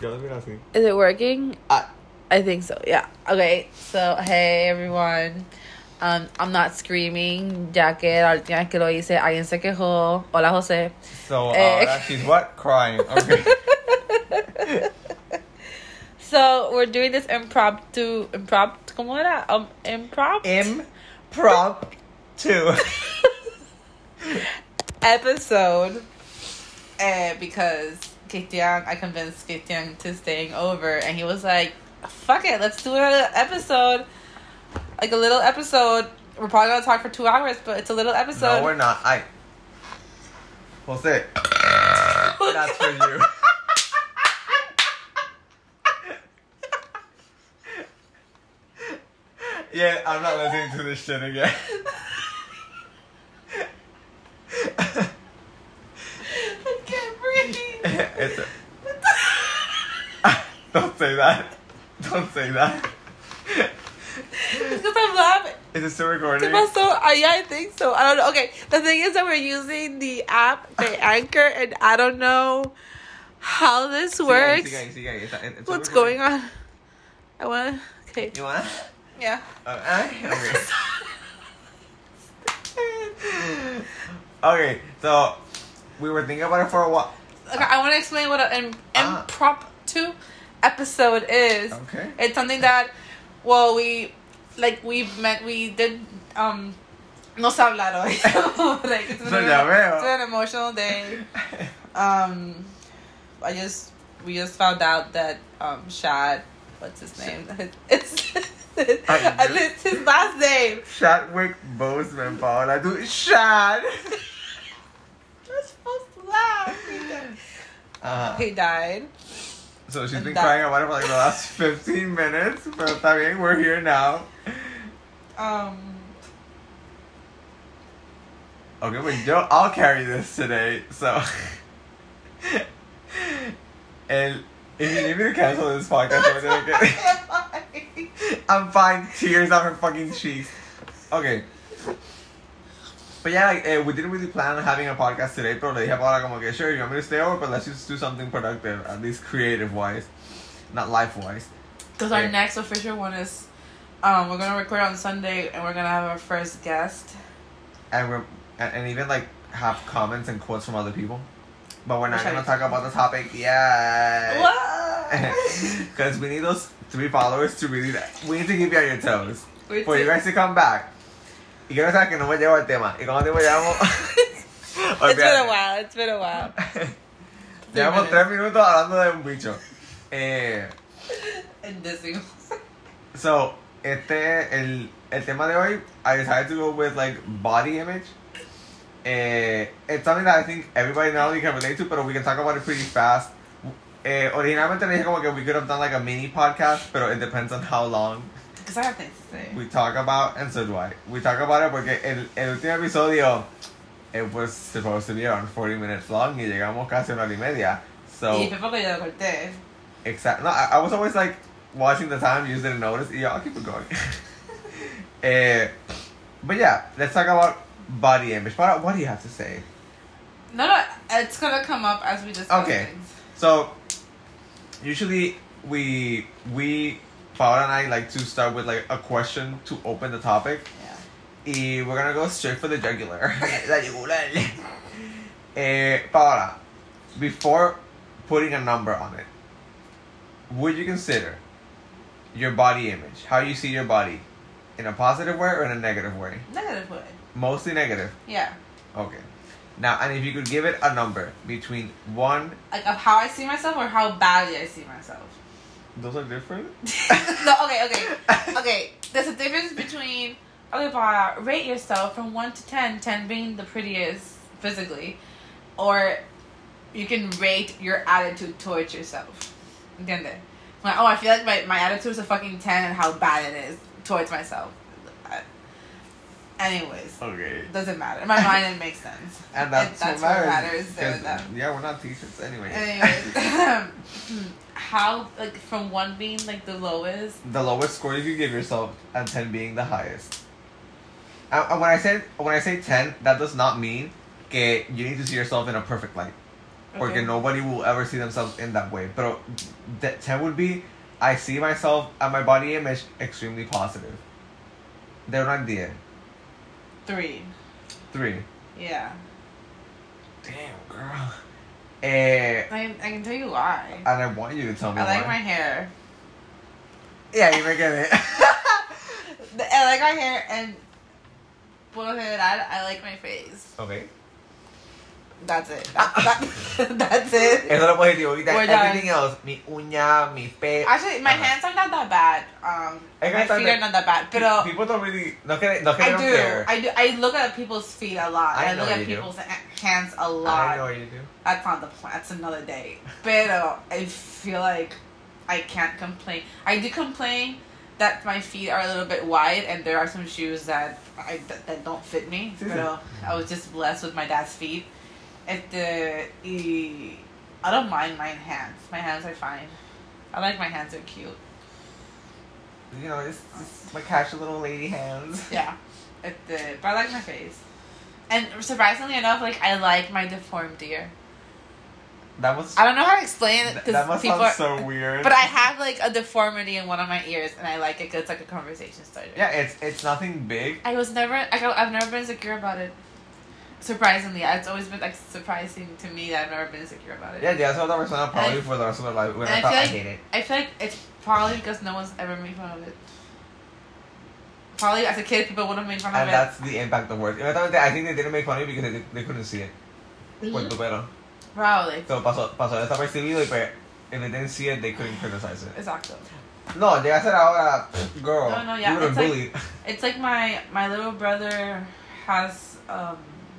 Ya lo mira así. Is it working? Ah. I think so. Yeah. Okay. So hey everyone. Um, I'm not screaming, ya que la última que lo hice alguien se quejó. Hola José. So, Eh. uh, she's what? Crying. Okay. So we're doing this impromptu, impromptu, ¿cómo era? Um, imprompt Impromptu. episode. Uh, because Christian, I convinced Christian to staying over, and he was like, "Fuck it, let's do another episode, like a little episode." We're probably gonna talk for two hours, but it's a little episode. no, we're not. I. Jose. That's for you. yeah, I'm not listening to this shit again. I can't breathe. it's a, don't say that. Don't say that. It's because I'm laughing. Is it still recording? ¿Qué pasó? Uh, yeah, I think so. I don't know. Okay, the thing is that we're using the app, the Anchor, and I don't know how this works. sigue ahí, sigue ahí. It's What's recording. going on? I wanna. Okay. You want? Yeah. Uh, okay. okay, so we were thinking about it for a while. Okay, I want to explain what an Ah. impromptu episode is. Okay. It's something that, well, we like we met. We did um. No se hablar hoy. like, it's been, So a- veo. it's been an emotional day. Um, I just we just found out that um Shad, what's his name? It's it's his last name. Chadwick Boseman, Paola. Do Shad. You're supposed to laugh. He died. Uh, He died. so she's been that- crying about it for like the last 15 minutes, but está bien, we're here now. Um. Okay, but yo, I'll carry this today, so. and if you need me to cancel this podcast, we're gonna get. I'm fine. Tears on her fucking cheeks. Okay. But yeah, like, eh, we didn't really plan on having a podcast today, pero le dije a Paola como que, sure, you want me to stay over, but let's just do something productive, at least creative-wise, not life-wise. Because our next official one is, um, we're gonna record on Sunday and we're gonna have our first guest. And we're, and, and even, like, have comments and quotes from other people. But we're not gonna talk about the topic yet. What? Because we need those three followers to really, we need to keep you on your toes. We For you guys to come back. Y quiero saber que no me llevo el tema. Y cuando te llevamos... it's been a while. It's been a while. Llevamos tres minutos hablando de un bicho. Eh, Disney. so, este, el, el tema de hoy, I decided to go with like body image. Eh, it's something that I think everybody not only can relate to, but we can talk about it pretty fast. Eh, originalmente le dije como que we could have done like a mini podcast, but it depends on how long Because I have things to say. we talk about, and so do I. We talk about it porque el, el último episodio, it was supposed to be around 40 minutes long y llegamos casi una hora y media. So, Y fue porque yo lo corté. exact. No, I, I was always like watching the time, you didn't notice. Yeah, I'll keep it going. eh, but yeah, let's talk about body image. What, what do you have to say? No, no, it's gonna come up as we discuss Okay. things. So, usually we we Paola and I like to start with like a question to open the topic. Yeah. Y we're gonna go straight for the jugular. La jugular. eh, Paola, before putting a number on it, would you consider your body image, how you see your body, in a positive way or in a negative way? Negative way. Mostly negative. Yeah. Okay. Now, and if you could give it a number between one, Like of how I see myself or how badly I see myself. Those are different. no, okay, okay. Okay. There's a difference between okay, Paula, rate yourself from one to ten, ten being the prettiest physically. Or you can rate your attitude towards yourself. ¿Entiende? Like, oh, I feel like my, my attitude is a fucking 10 and how bad it is towards myself. I- Anyways, Okay. doesn't matter. In my mind, it makes sense. And that's, It- that's what what matters. matters. 'cause, that. Yeah, we're not teachers anyway. Anyways, how, like, from one being, like, the lowest, the lowest score you could give yourself, and ten being the highest. And, and when I say when I say ten, that does not mean que you need to see yourself in a perfect light. Porque Okay. nobody will ever see themselves in that way. But the 10 would be I see myself and my body image extremely positive. They're not 10. Three. 3. Yeah. Damn, girl. Eh, I, I can tell you why. and I want you to tell me I like why. my hair. Yeah, you make it. I like my hair and lo general, I like my face. okay. That's it. That, that, that's it. Eso es lo positivo. We're everything else, mi uña, mi pe. Actually, my Ajá. hands are not that bad. Um, que my feet are not that bad. Pero People don't really. No que, no que I do. care. I do. I look at people's feet a lot. I I, know look at you do. people's ha- hands a lot. I know you do. That's not the point. That's another day. Pero I feel like I can't complain. I do complain that my feet are a little bit wide, and there are some shoes that I that, that don't fit me. Pero I was just blessed with my dad's feet. Este, y I don't mind my hands. My hands are fine. I like my hands. They're cute. You know, it's, it's my casual little lady hands. Yeah. Este, but I like my face. And surprisingly enough, like I like my deformed ear. That was. I don't know how to explain it because that must people. sound Are, so weird. but I have like a deformity in one of my ears, and I like it 'cause it's like a conversation starter. Yeah, it's it's nothing big. I was never. I, I've never been insecure about it. Surprisingly, it's always been like surprising to me that I've never been insecure about it. Yeah, yeah, that's that persona probably I- for the rest of their life. When I I thought feel I like- hate it. I feel like it's probably because no one's ever made fun of it. Probably as a kid, people would have made fun of it. And that's the impact of words. I think they didn't make fun of it because they, they couldn't see it. Mhm. Tu. Probably. So pasó, pasó desapercibido y pues, if they didn't see it, they couldn't criticize it. Exacto. No, llega a ser ahora, girl, No, no, yeah, you like- bullied. It's like my my little brother has um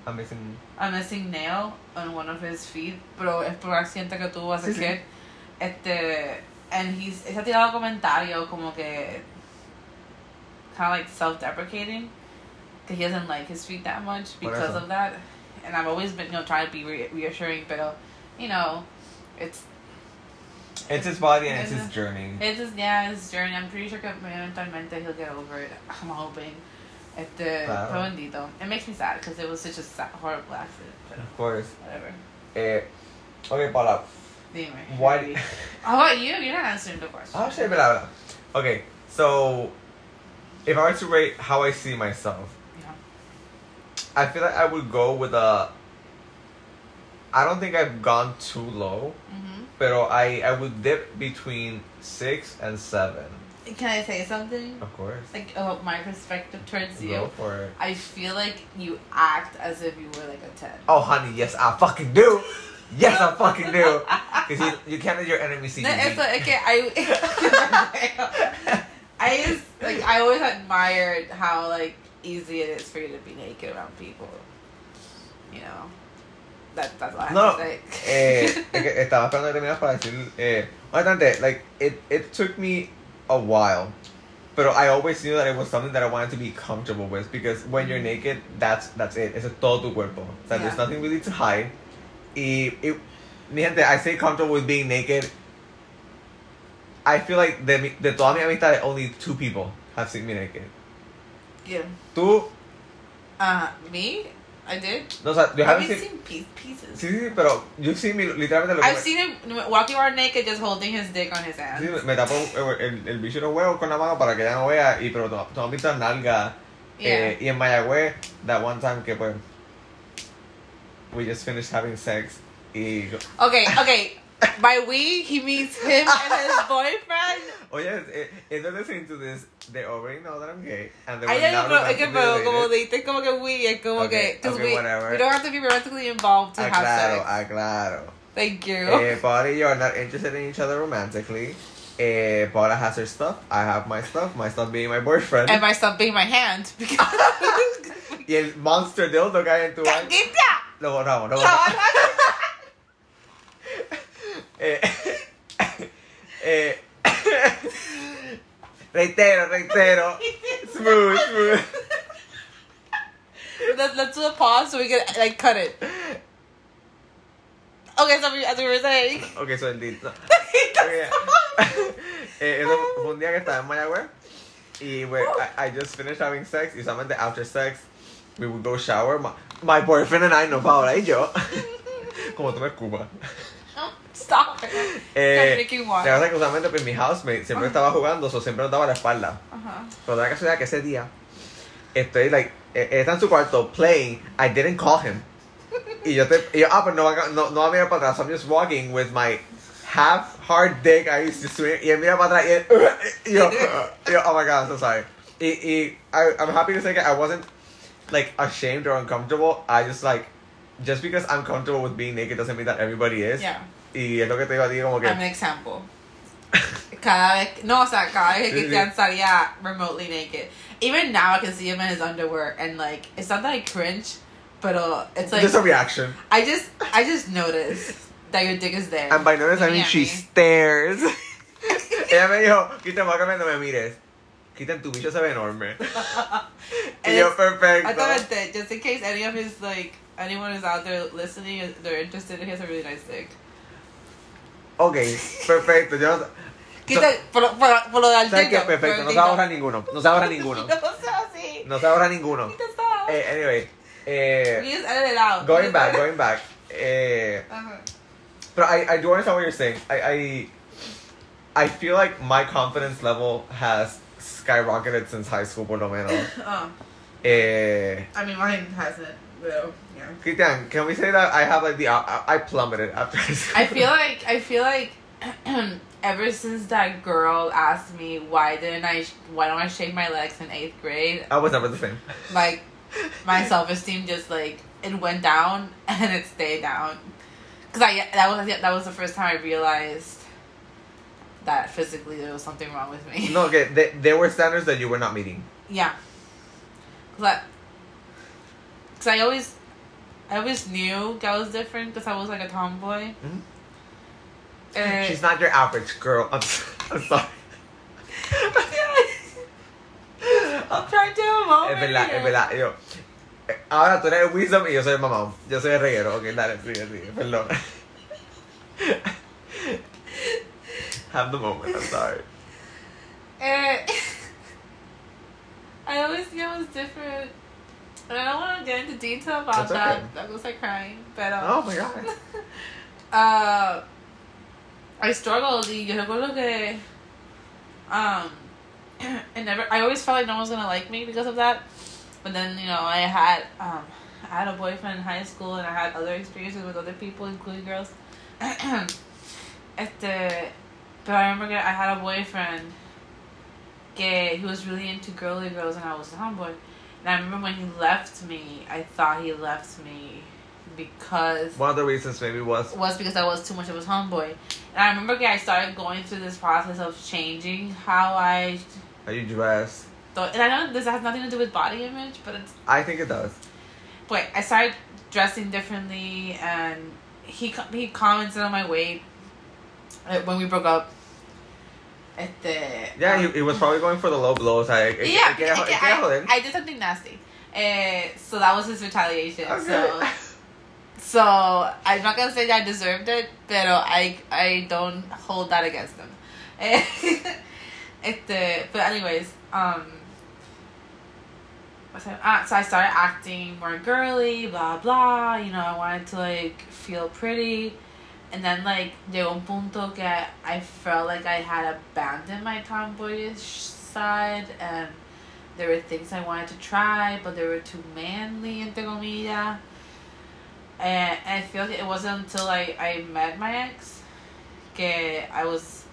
Amazing. a missing nail on one of his feet, pero es por accidente que tuvo as a Sí, sí. kid. Este, and he's, se ha tirado comentarios como que kind of like self-deprecating that he doesn't like his feet that much because of that. And I've always been, you know, trying to be re- reassuring, pero, you know, it's It's his body and it's It's his journey. it's his, yeah, his journey. I'm pretty sure que eventualmente he'll get over it. I'm hoping. Este, Claro. pero bendito. It makes me sad because it was such a sad, horrible accident. Of course. whatever. Eh, okay, Paula. Dime. Why? How about you? You're not answering the question. Shit, blah, blah. Okay, so if I were to rate how I see myself, Yeah. I feel like I would go with a. I don't think I've gone too low, hmm but I I would dip between six and seven. Can I say something? Of course. Like about my perspective towards you. Go for it. I feel like you act as if you were like a ten. Oh, honey, yes, I fucking do. Yes, I fucking do. Because you, you can't let your enemy see No, you. it's like, okay, I, I just like I always admired how like easy it is for you to be naked around people. You know, that that's what I have No, to say. eh, estaba esperando que terminas para decir, eh, honestamente, like, it, it took me a while, but I always knew that it was something that I wanted to be comfortable with, because when you're naked, that's, that's it, es todo tu cuerpo, o sea, there's nothing really to hide, y, y, mi gente, I say comfortable with being naked, I feel like the de toda mi amistad, only two people have seen me naked. yeah. Tú, Uh, me, I did. no, o sea, you haven't seen, seen piece, pieces. sí, sí, pero you've seen me literalmente lo que I've me- seen him walking around naked, just holding his dick on his hand. Sí, me tapo el, el, el bicho de los huevos con la mano para que ella no vea, y pero tú has visto nalga. Yeah. Eh, y en Mayagüez, that one time que pues, we just finished having sex, y... Okay, okay. By we, he means him and his boyfriend. Oye, eh, if they're listening to this, they already know that I'm gay, and they Ay, were ay, not es que, romantically pero como dijiste como que we, es como Okay, que, okay, we, whatever. we don't have to be romantically involved to have Aclaro, sex. aclaro. Thank you. Eh, Paula y yo are not interested in each other romantically. Eh, Paula has her stuff, I have my stuff, my stuff being my boyfriend. and my stuff being my hand. Because y el monster dildo hay en tu baño. Lo borramos, lo No, borramos. Eh, eh, reitero, reitero. Smooth, smooth. Let's, let's do a pause so we can like cut it. Okay, so we, as we were saying. Ok, so el dildo. Okay. eh, eso fue un día que estaba en Mayagüez. Y we, I, I just finished having sex. Y solamente after sex, we would go shower. My, my boyfriend and I, no Paola y yo. como tú me escupas. Stop it. Eh, la verdad es que usualmente pues, mi housemate siempre estaba jugando, o siempre nos daba la espalda. Ajá. Pero da la casualidad que ese día estoy like, eh, él está en su cuarto playing, I didn't call him. Y yo te, y yo, ah, pero no va, a- no, no va a mirar para atrás, so I'm just walking with my half hard dick I used to swing, y él mira para atrás y él, y yo, y yo, oh my god, I'm so sorry. Y, y I, I'm happy to say that I wasn't like ashamed or uncomfortable, I just like, just because I'm comfortable with being naked doesn't mean that everybody is. Yeah. Y es lo que te digo a ti como que... I'm an example. Cada vez, no, o sea, cada vez que Sí, sí. Cristian salía remotely naked. Even now I can see him in his underwear and like, it's not that I cringe, but uh, it's like, just a reaction. I just, I just noticed that your dick is there. And by notice, I mean she me. stares. Ella me dijo, Quita, mágame, no me mires. Quita, tu bicho se ve enorme. Y yo, perfecto. I thought that just in case any of his like anyone is out there listening, they're interested. He has a really nice dick. Ok, perfecto. Yo no, Quita, por, por, por lo del ¿Sabes qué? Perfecto, no se ahorra ninguno. No se ahorra ninguno. No así. No se ahorra ninguno. Eh, anyway, eh, You just edit it out. going back, going back. Eh, but I, I do understand what you're saying. I, I, I feel like my confidence level has skyrocketed since high school, por lo menos. Oh, Eh, I mean, mine hasn't. Though. Yeah. Cristian, can we say that I have like the I, I plummeted after high school? I feel like I feel like ever since that girl asked me why didn't I why don't I shave my legs in eighth grade, I was never the same. like my self esteem just like it went down and it stayed down. Cause I that was that was the first time I realized that physically there was something wrong with me. No, okay, th- there were standards that you were not meeting. Yeah. Cause I, cause I always, I always knew I was different because I was like a tomboy. Mhm. Eh, She's not your average girl. I'm, I'm sorry. I'm trying to have a moment. Es verdad, es verdad. Yo, ahora tú eres wisdom y yo soy el mamón. Yo soy el reguero. Ok, dale, sigue, sigue. Perdón. Have the moment. I'm sorry. Eh, I always knew I was different. And I don't want to get into detail about That's okay. that. That was like crying. But um, Oh my god. uh, I struggled. Y yo recuerdo que um, I never. I always felt like no one was gonna like me because of that. But then you know I had um, I had a boyfriend in high school and I had other experiences with other people, including girls. este, but I remember I had a boyfriend. Gay. he was really into girly girls and I was a tomboy. And I remember when he left me, I thought he left me because One of the reasons maybe was was because I was too much of a homeboy. And I remember I started going through this process of changing how I how you dress. thought. And I know this has nothing to do with body image, but it's. I think it does. Wait, I started dressing differently, and he he commented on my weight uh, when we broke up. The Yeah, um, he, he was probably going for the low blows. I, I, yeah, I, I, I, I, I did something nasty. Uh, so that was his retaliation. So So I'm not gonna say that I deserved it, but I I don't hold that against them. este, but anyways, um? Ah, so I started acting more girly, blah blah. You know, I wanted to like feel pretty, and then like llegó un punto que I felt like I had abandoned my tomboyish side, and there were things I wanted to try, but they were too manly, entre comillas. And, and I feel like it wasn't until I, I met my ex, que I was,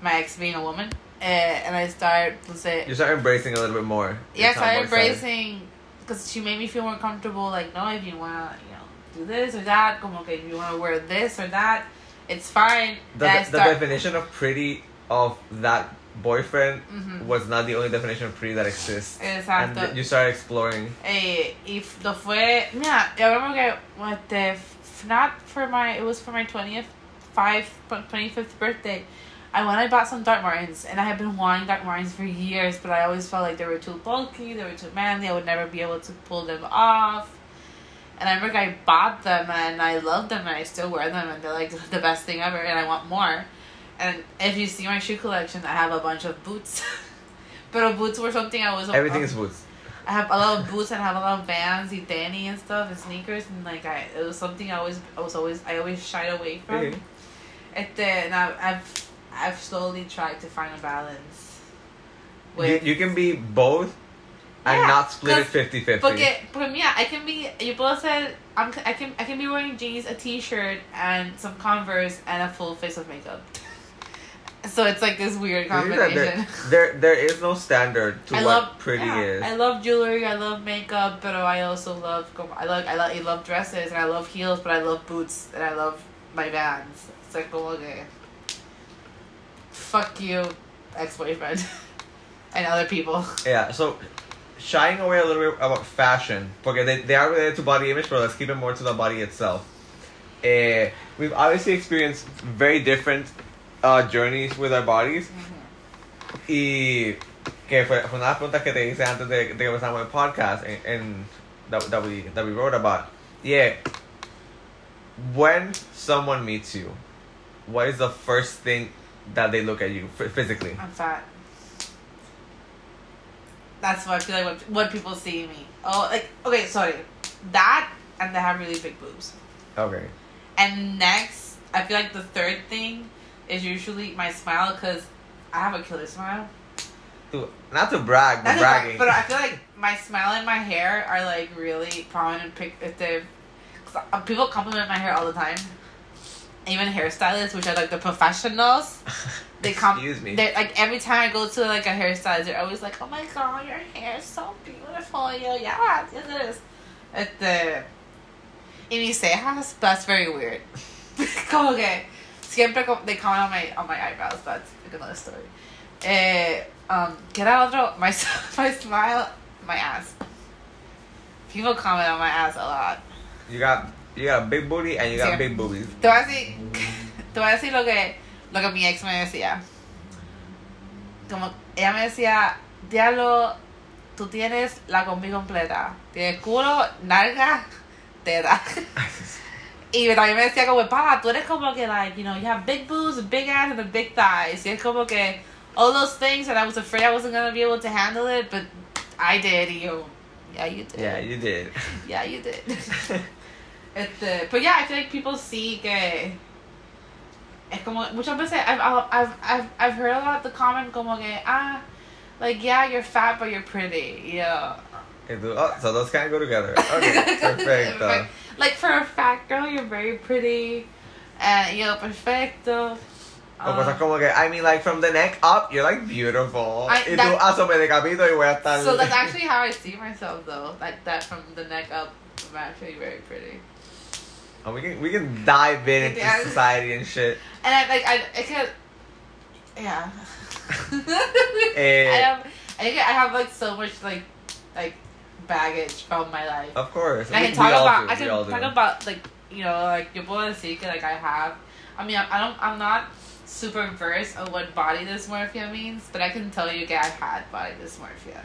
my ex being a woman, uh, and I started to say, You start embracing a little bit more. your yeah, I started embracing, because she made me feel more comfortable, like, no, if you want to, you know, do this or that, como que if you want to wear this or that, it's fine. The, and I the definition of pretty of that boyfriend Mhm. was not the only definition of pretty that exists. And Exacto. th- you started exploring. Eh, y lo fue. Mira, yo remember que what the not for my it was for my twentieth five twenty fifth birthday. I went. I bought some Doc Martens, and I had been wanting Doc Martens for years, but I always felt like they were too bulky, they were too manly. I would never be able to pull them off. And I remember I bought them, and I love them, and I still wear them, and they're like the best thing ever, and I want more. And if you see my shoe collection, I have a bunch of boots. but boots were something I was Everything is boots. I have a lot of boots and I have a lot of Vans, y tenis and stuff, and sneakers, and like I, it was something I always, I was always, I always shied away from. Este, and I, I've, I've slowly tried to find a balance. You, you can be both and Yeah, not split it 'cause- 50-50. Porque, porque mira, I can be, you both said, I'm, I can, I can be wearing jeans, a t-shirt, and some Converse, and a full face of makeup. So it's like this weird You see that combination. there, there, there is no standard to I what love pretty yeah, is. I love jewelry. I love makeup, but I also love I like I like I love dresses and I love heels, but I love boots and I love my Vans. It's like como que fuck you, ex boyfriend, and other people. Yeah, so shying away a little bit about fashion, porque they, they are related to body image, but let's keep it more to the body itself. Eh, we've obviously experienced very different uh, journeys with our bodies. Y que fue, fue una preguntas que te hice antes de, de el podcast en, en, that, that, we, that we wrote about. Yeah. When someone meets you, what is the first thing that they look at you physically? I'm fat. That's what I feel like what, when people see me. Oh, like okay, sorry, that and they have really big boobs. Okay. And next, I feel like the third thing is usually my smile because I have a killer smile. To, not to brag, but a bragging. But I feel like my smile and my hair are like really prominent. Pic- if they, cause uh, people compliment my hair all the time. Even hairstylists, which are like the professionals, they come. Excuse me. They like every time I go to like a hairstylist, they're always like, "Oh my god, your hair is so beautiful." Yo, yeah, yes it is. At the, y mis cejas, that's very weird. Como que siempre they comment on my on my eyebrows. That's another story. Eh, um, ¿qué era otro? My my smile, my ass. People comment on my ass a lot. You got you got a big booty and you got Sí. big boobies. Te voy a decir, te voy a decir lo que, lo que mi ex me decía. Como ella me decía, diablo, tú tienes la combi completa. Tienes culo, nalga, teta. Y también me decía como, pa, tú eres como que like, you know, you have big boobs, big ass, and a big thighs. Y es como que all those things and I was afraid I wasn't gonna be able to handle it, but I did. Y yo, yeah, you did. Yeah, you did. Yeah, you did. Este, but yeah, I feel like people see que es como muchas veces I've I've I've I've heard a lot the comment como que ah like yeah you're fat but you're pretty yeah Okay, dude. Oh, so those kind of go together. Okay, perfecto. like for a fat girl you're very pretty and you're perfecto O cosas como que, I mean, like, from the neck up, you're, like, beautiful. I- y tú, ah, so me decapito y voy a estar... so that's actually how I see myself though like that from the neck up I'm actually very pretty Oh, we can, we can dive in into Yeah. society and shit. and I like I I could yeah Eh, I have I think I have like so much like like baggage from my life. Of course. And I can talk about do, I can all do. talk about like you know like your puedo decir que like I have. I mean I, I don't I'm not super versed on what body dysmorphia means, but I can tell you que I've had body dysmorphia.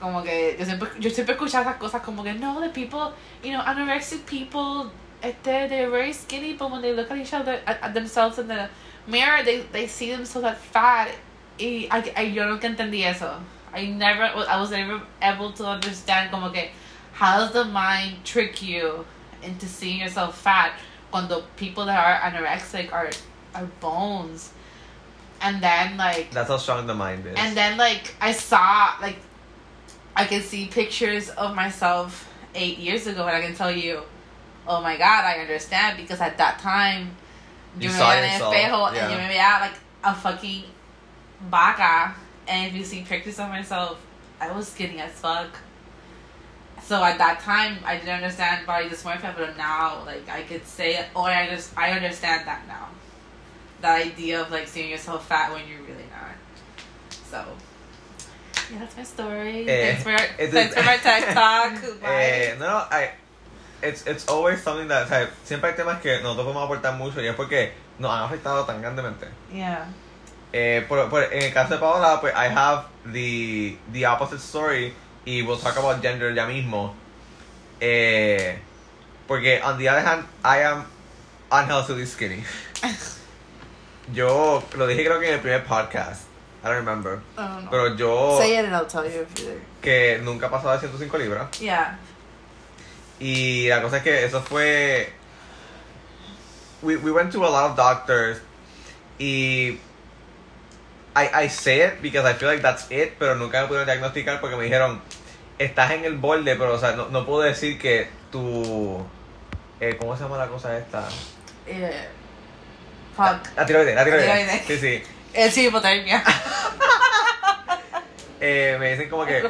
Como que yo siempre yo siempre escuchaba esas cosas como que no the people you know anorexic people este, they're very skinny but when they look at each other at, at themselves in the mirror they they see themselves as fat. Y I, I, yo nunca entendí eso. I never I was never able to understand como que how does the mind trick you into seeing yourself fat when the people that are anorexic are are bones? And then like That's how strong the mind is. and then like I saw like I can see pictures of myself eight years ago and I can tell you, oh my god, I understand because at that time You yo me saw veía en yourself, espejo yeah. and yo me veía like a fucking baka. and if you see pictures of myself, I was skinny as fuck. So at that time I didn't understand body dysmorphia, but now like I could say oh I just I understand that now. The idea of like seeing yourself fat when you're really not. So yeah, that's my story. Eh, thanks for thanks is- for my TED talk. Eh, Bye. no, no, I, it's, it's always something that, o sea, siempre hay temas que nosotros podemos aportar mucho y es porque nos han afectado tan grandemente. yeah. Eh, por, por, en el caso de Paola, pues I have the, the opposite story y we'll talk about gender ya mismo. Eh, porque on the other hand, I am unhealthily skinny. Yo lo dije creo que en el primer podcast. I don't remember. Pero yo, Say it and I'll tell you if you que nunca he pasado de 105 libras. Yeah. Y la cosa es que eso fue. We, we went to a lot of doctors. Y. I, I say it because I feel like that's it, pero nunca me pudieron diagnosticar porque me dijeron: Estás en el borde, pero o sea, no, no puedo decir que tu. Eh, ¿Cómo se llama la cosa esta? Yeah. Fuck. La tiroides, la tiroides. tiroides. Sí, sí. Es hipotermia. Eh, me dicen como que.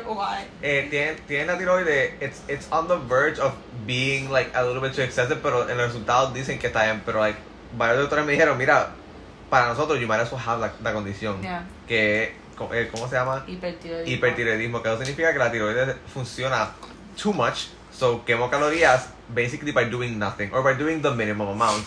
Eh, tienen, tienen la tiroides, it's, it's on the verge of being like a little bit too excessive, pero en los resultados dicen que está bien, pero like, varios doctores me dijeron, mira, para nosotros you might as well have la, la condición, Yeah. que, eh, ¿cómo se llama? Hipertiroidismo. Hipertiroidismo, que eso significa que la tiroides funciona too much, so quemo calorías basically by doing nothing, or by doing the minimum amount,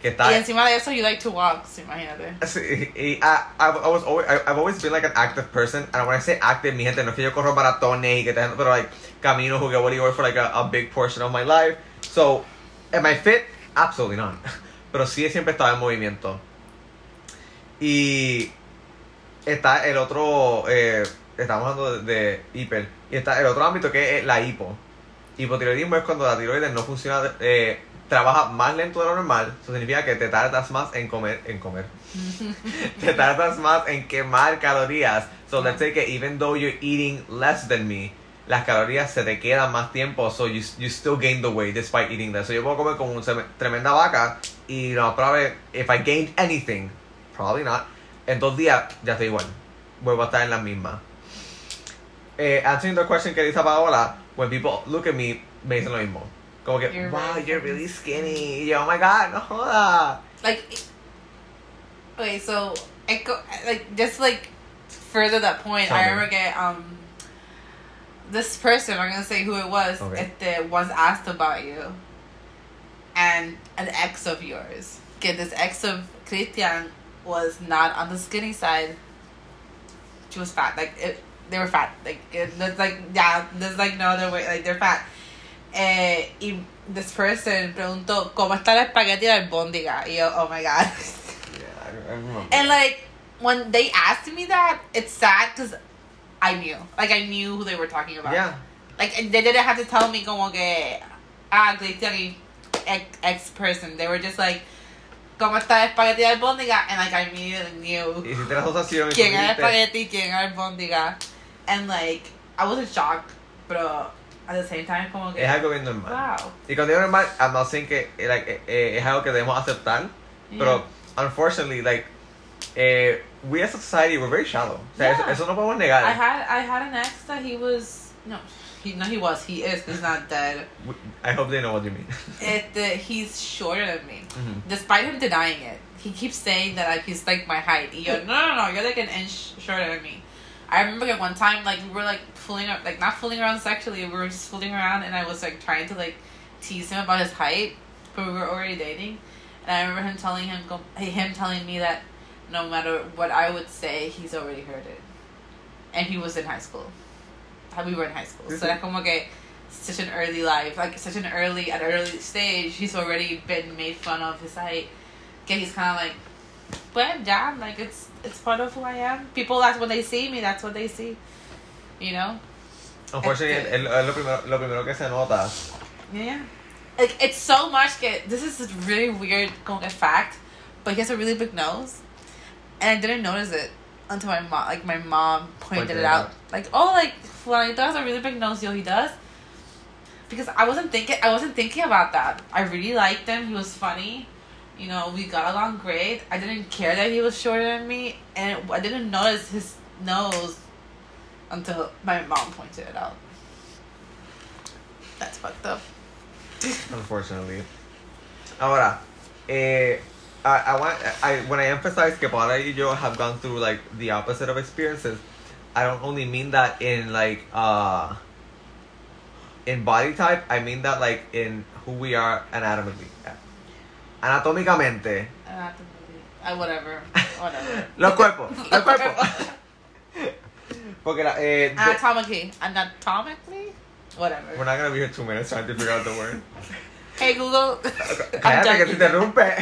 que está... Y encima de eso, you like to walk, so imagínate. Sí, y I, I've, I was always, I've always been like an active person, and when I say active, mi gente, no es que yo corro maratones y que te, pero like camino, jugué voleibol for like a, a big portion of my life. So, am I fit? Absolutely not. Pero sí siempre estaba en movimiento. Y está el otro, eh, estamos hablando de, de hiper, y está el otro ámbito que es la hipo. Hipotiroidismo es cuando la tiroides no funciona, eh, trabaja más lento de lo normal, eso significa que te tardas más en comer, en comer. te tardas más en quemar calorías. So let's say que even though you're eating less than me, las calorías se te quedan más tiempo, so you, you still gain the weight despite eating less. So yo puedo comer como una tremenda vaca y no, probably, if I gained anything, probably not, en dos días ya estoy igual. Vuelvo a estar en la misma. Eh, answering the question que dice Paola, when people look at me, me dicen lo mismo. Como que, You're wow, really you're really skinny. Y yo, oh my god, no joda. Like, okay, so it go like just like further that point. Tell I me. remember get um this person. I'm gonna say who it was. Okay. If they was asked about you, and an ex of yours. Okay, this ex of Christian was not on the skinny side. She was fat. Like it, they were fat. Like it, there's like yeah, there's like no other way. Like they're fat. Eh, y this person preguntó cómo está el espagueti de albóndiga. Y yo, oh my god. Yeah, I, I remember. and like when they asked me that, it's sad because I knew. Like I knew who they were talking about. yeah. Like they didn't have to tell me como que ah y ex, ex person. They were just like cómo está el espagueti de albóndiga, and like I immediately knew Hiciste la asociación quién era espagueti, quién era albóndiga, and like I was in shock, pero at the same time como que es algo bien normal. wow. Y cuando digo normal, I'm not saying que eh, like, eh, eh, es algo que debemos aceptar, yeah. pero unfortunately, like, eh, we as a society, we're very shallow. O sea, eso, Yeah. eso no podemos negar. I had I had an ex that he was no he no he was he is he's not dead. I hope they know what you mean. It uh, he's shorter than me, Mhm. despite him denying it. He keeps saying that like, he's like my height. Y yo, no no no, you're like an inch shorter than me. I remember at one time like we were like fooling like not fooling around sexually, we were just fooling around, and I was like trying to like tease him about his height, but we were already dating. And I remember him telling him go, him telling me that no matter what I would say, he's already heard it. And he was in high school. We were in high school. So mm-hmm. era como que such an early life, like such an early at an early stage, he's already been made fun of his height. Okay, he's kind of like, but yeah, like it's it's part of who I am. People, that's when they see me, that's what they see. You know? Unfortunately, Este- es, es lo, primero, lo primero que se nota. Yeah. Like it's so much. That, this is a really weird como que fact, but he has a really big nose, and I didn't notice it until my mom, like my mom, pointed, Pointed it it out. out. Like, oh, like Fulanito has a really big nose. Yo, he does. Because I wasn't thinking. I wasn't thinking about that. I really liked him. He was funny. You know, we got along great. I didn't care that he was shorter than me, and I didn't notice his nose until my mom pointed it out. That's fucked up. Unfortunately. Ahora, eh, I, I want, I, when I emphasize que Paula y yo have gone through like the opposite of experiences, I don't only mean that in like, uh, in body type, I mean that like in who we are anatomically. Anatómicamente. Anatomically. Uh, whatever. Whatever. Los cuerpos, los cuerpos. Porque la, eh, Anatomically. Anatomically? Whatever. we're not gonna be here two minutes trying to figure out the word. Hey Google. Cállate que te interrumpe.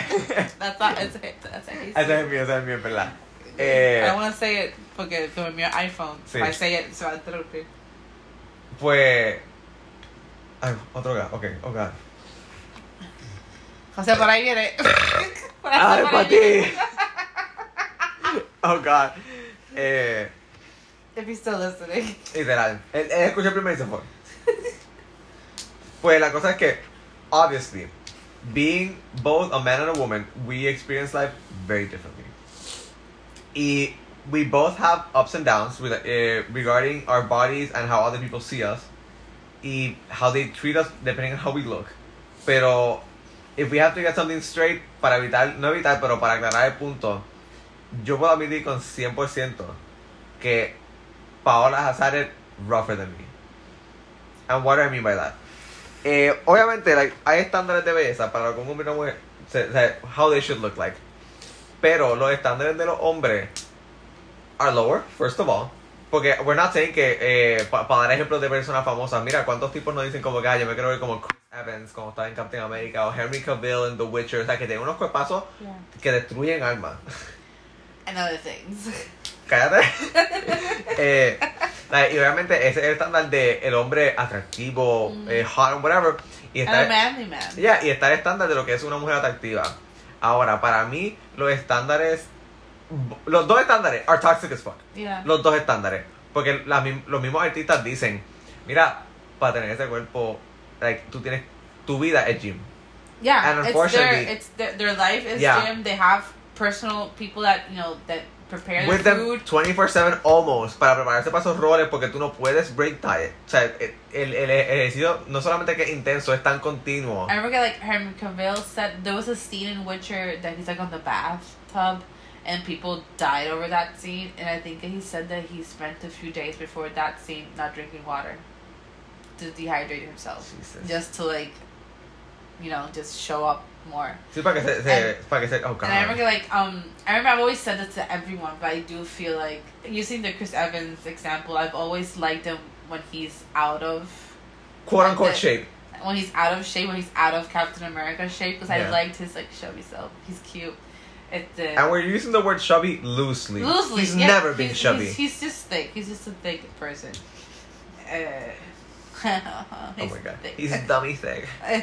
That's not. It's, that's you Ese es mío, ese es mío, verdad. it. Eh, I don't want to say it porque con mi iPhone. Sí. If I say it, se va a interrumpir. pues. Ay, otro gas, ok, oh god. José, por ahí viene. Por ahí- Ay, por pa' ahí ti. viene. Oh god. Eh, If you're still listening. literal. Él, él escuchó primero y se fue. Pues la cosa es que, obviously, being both a man and a woman, we experience life very differently. Y we both have ups and downs with, uh, regarding our bodies and how other people see us. Y how they treat us depending on how we look. Pero, if we have to get something straight, para evitar, no evitar, pero para aclarar el punto, yo puedo admitir con 100% que Paola Hazard is rougher than me. And what do I mean by that? Eh, obviamente, like, hay estándares de belleza para que un hombre se- se- how they should look like. Pero los estándares de los hombres are lower, first of all. Porque we're not saying que, eh, para dar ejemplos de personas famosas, mira, ¿cuántos tipos nos dicen como que, ah, yo me quiero ver como Chris Evans, como estaba en Captain America, o Henry Cavill en The Witcher, o sea, que tienen unos cuerpazos Yeah. que destruyen almas. And other things. Cállate. eh, like, y obviamente ese es el estándar de el hombre atractivo, Mm. eh, hot, whatever. Y And está, a manly man. Yeah, y está el estándar de lo que es una mujer atractiva. Ahora, para mí, los estándares. Los dos estándares are toxic as fuck. Yeah. Los dos estándares. Porque mi- los mismos artistas dicen: Mira, para tener ese cuerpo, like, tú tienes. Tu vida es gym. Yeah, And it's their unfortunately- it's their, their life is Yeah. gym. They have personal people that you know that prepare With them food. 24-7 almost para prepararse para esos roles porque tú no puedes break diet. O sea, el, el, el ejercicio no solamente que es intenso, es tan continuo. I remember like Henry Cavill said there was a scene in Witcher that he's like on the bathtub and people died over that scene and I think he said that he spent a few days before that scene not drinking water to dehydrate himself Jesus. just to like you know just show up more. Sí, para que se... se para que se oh, And I remember like um I remember I've always said this to everyone, but I do feel like using the Chris Evans example, I've always liked him when he's out of Quote unquote the- shape. when he's out of shape, when he's out of Captain America shape, because Yeah. I liked his like chubby self. He's cute. It uh, And we're using the word chubby loosely. loosely. He's yeah, never been he's, chubby. He's, he's just thick. He's just a thick person. Uh, oh my god. thick. He's dummy thick. Uh,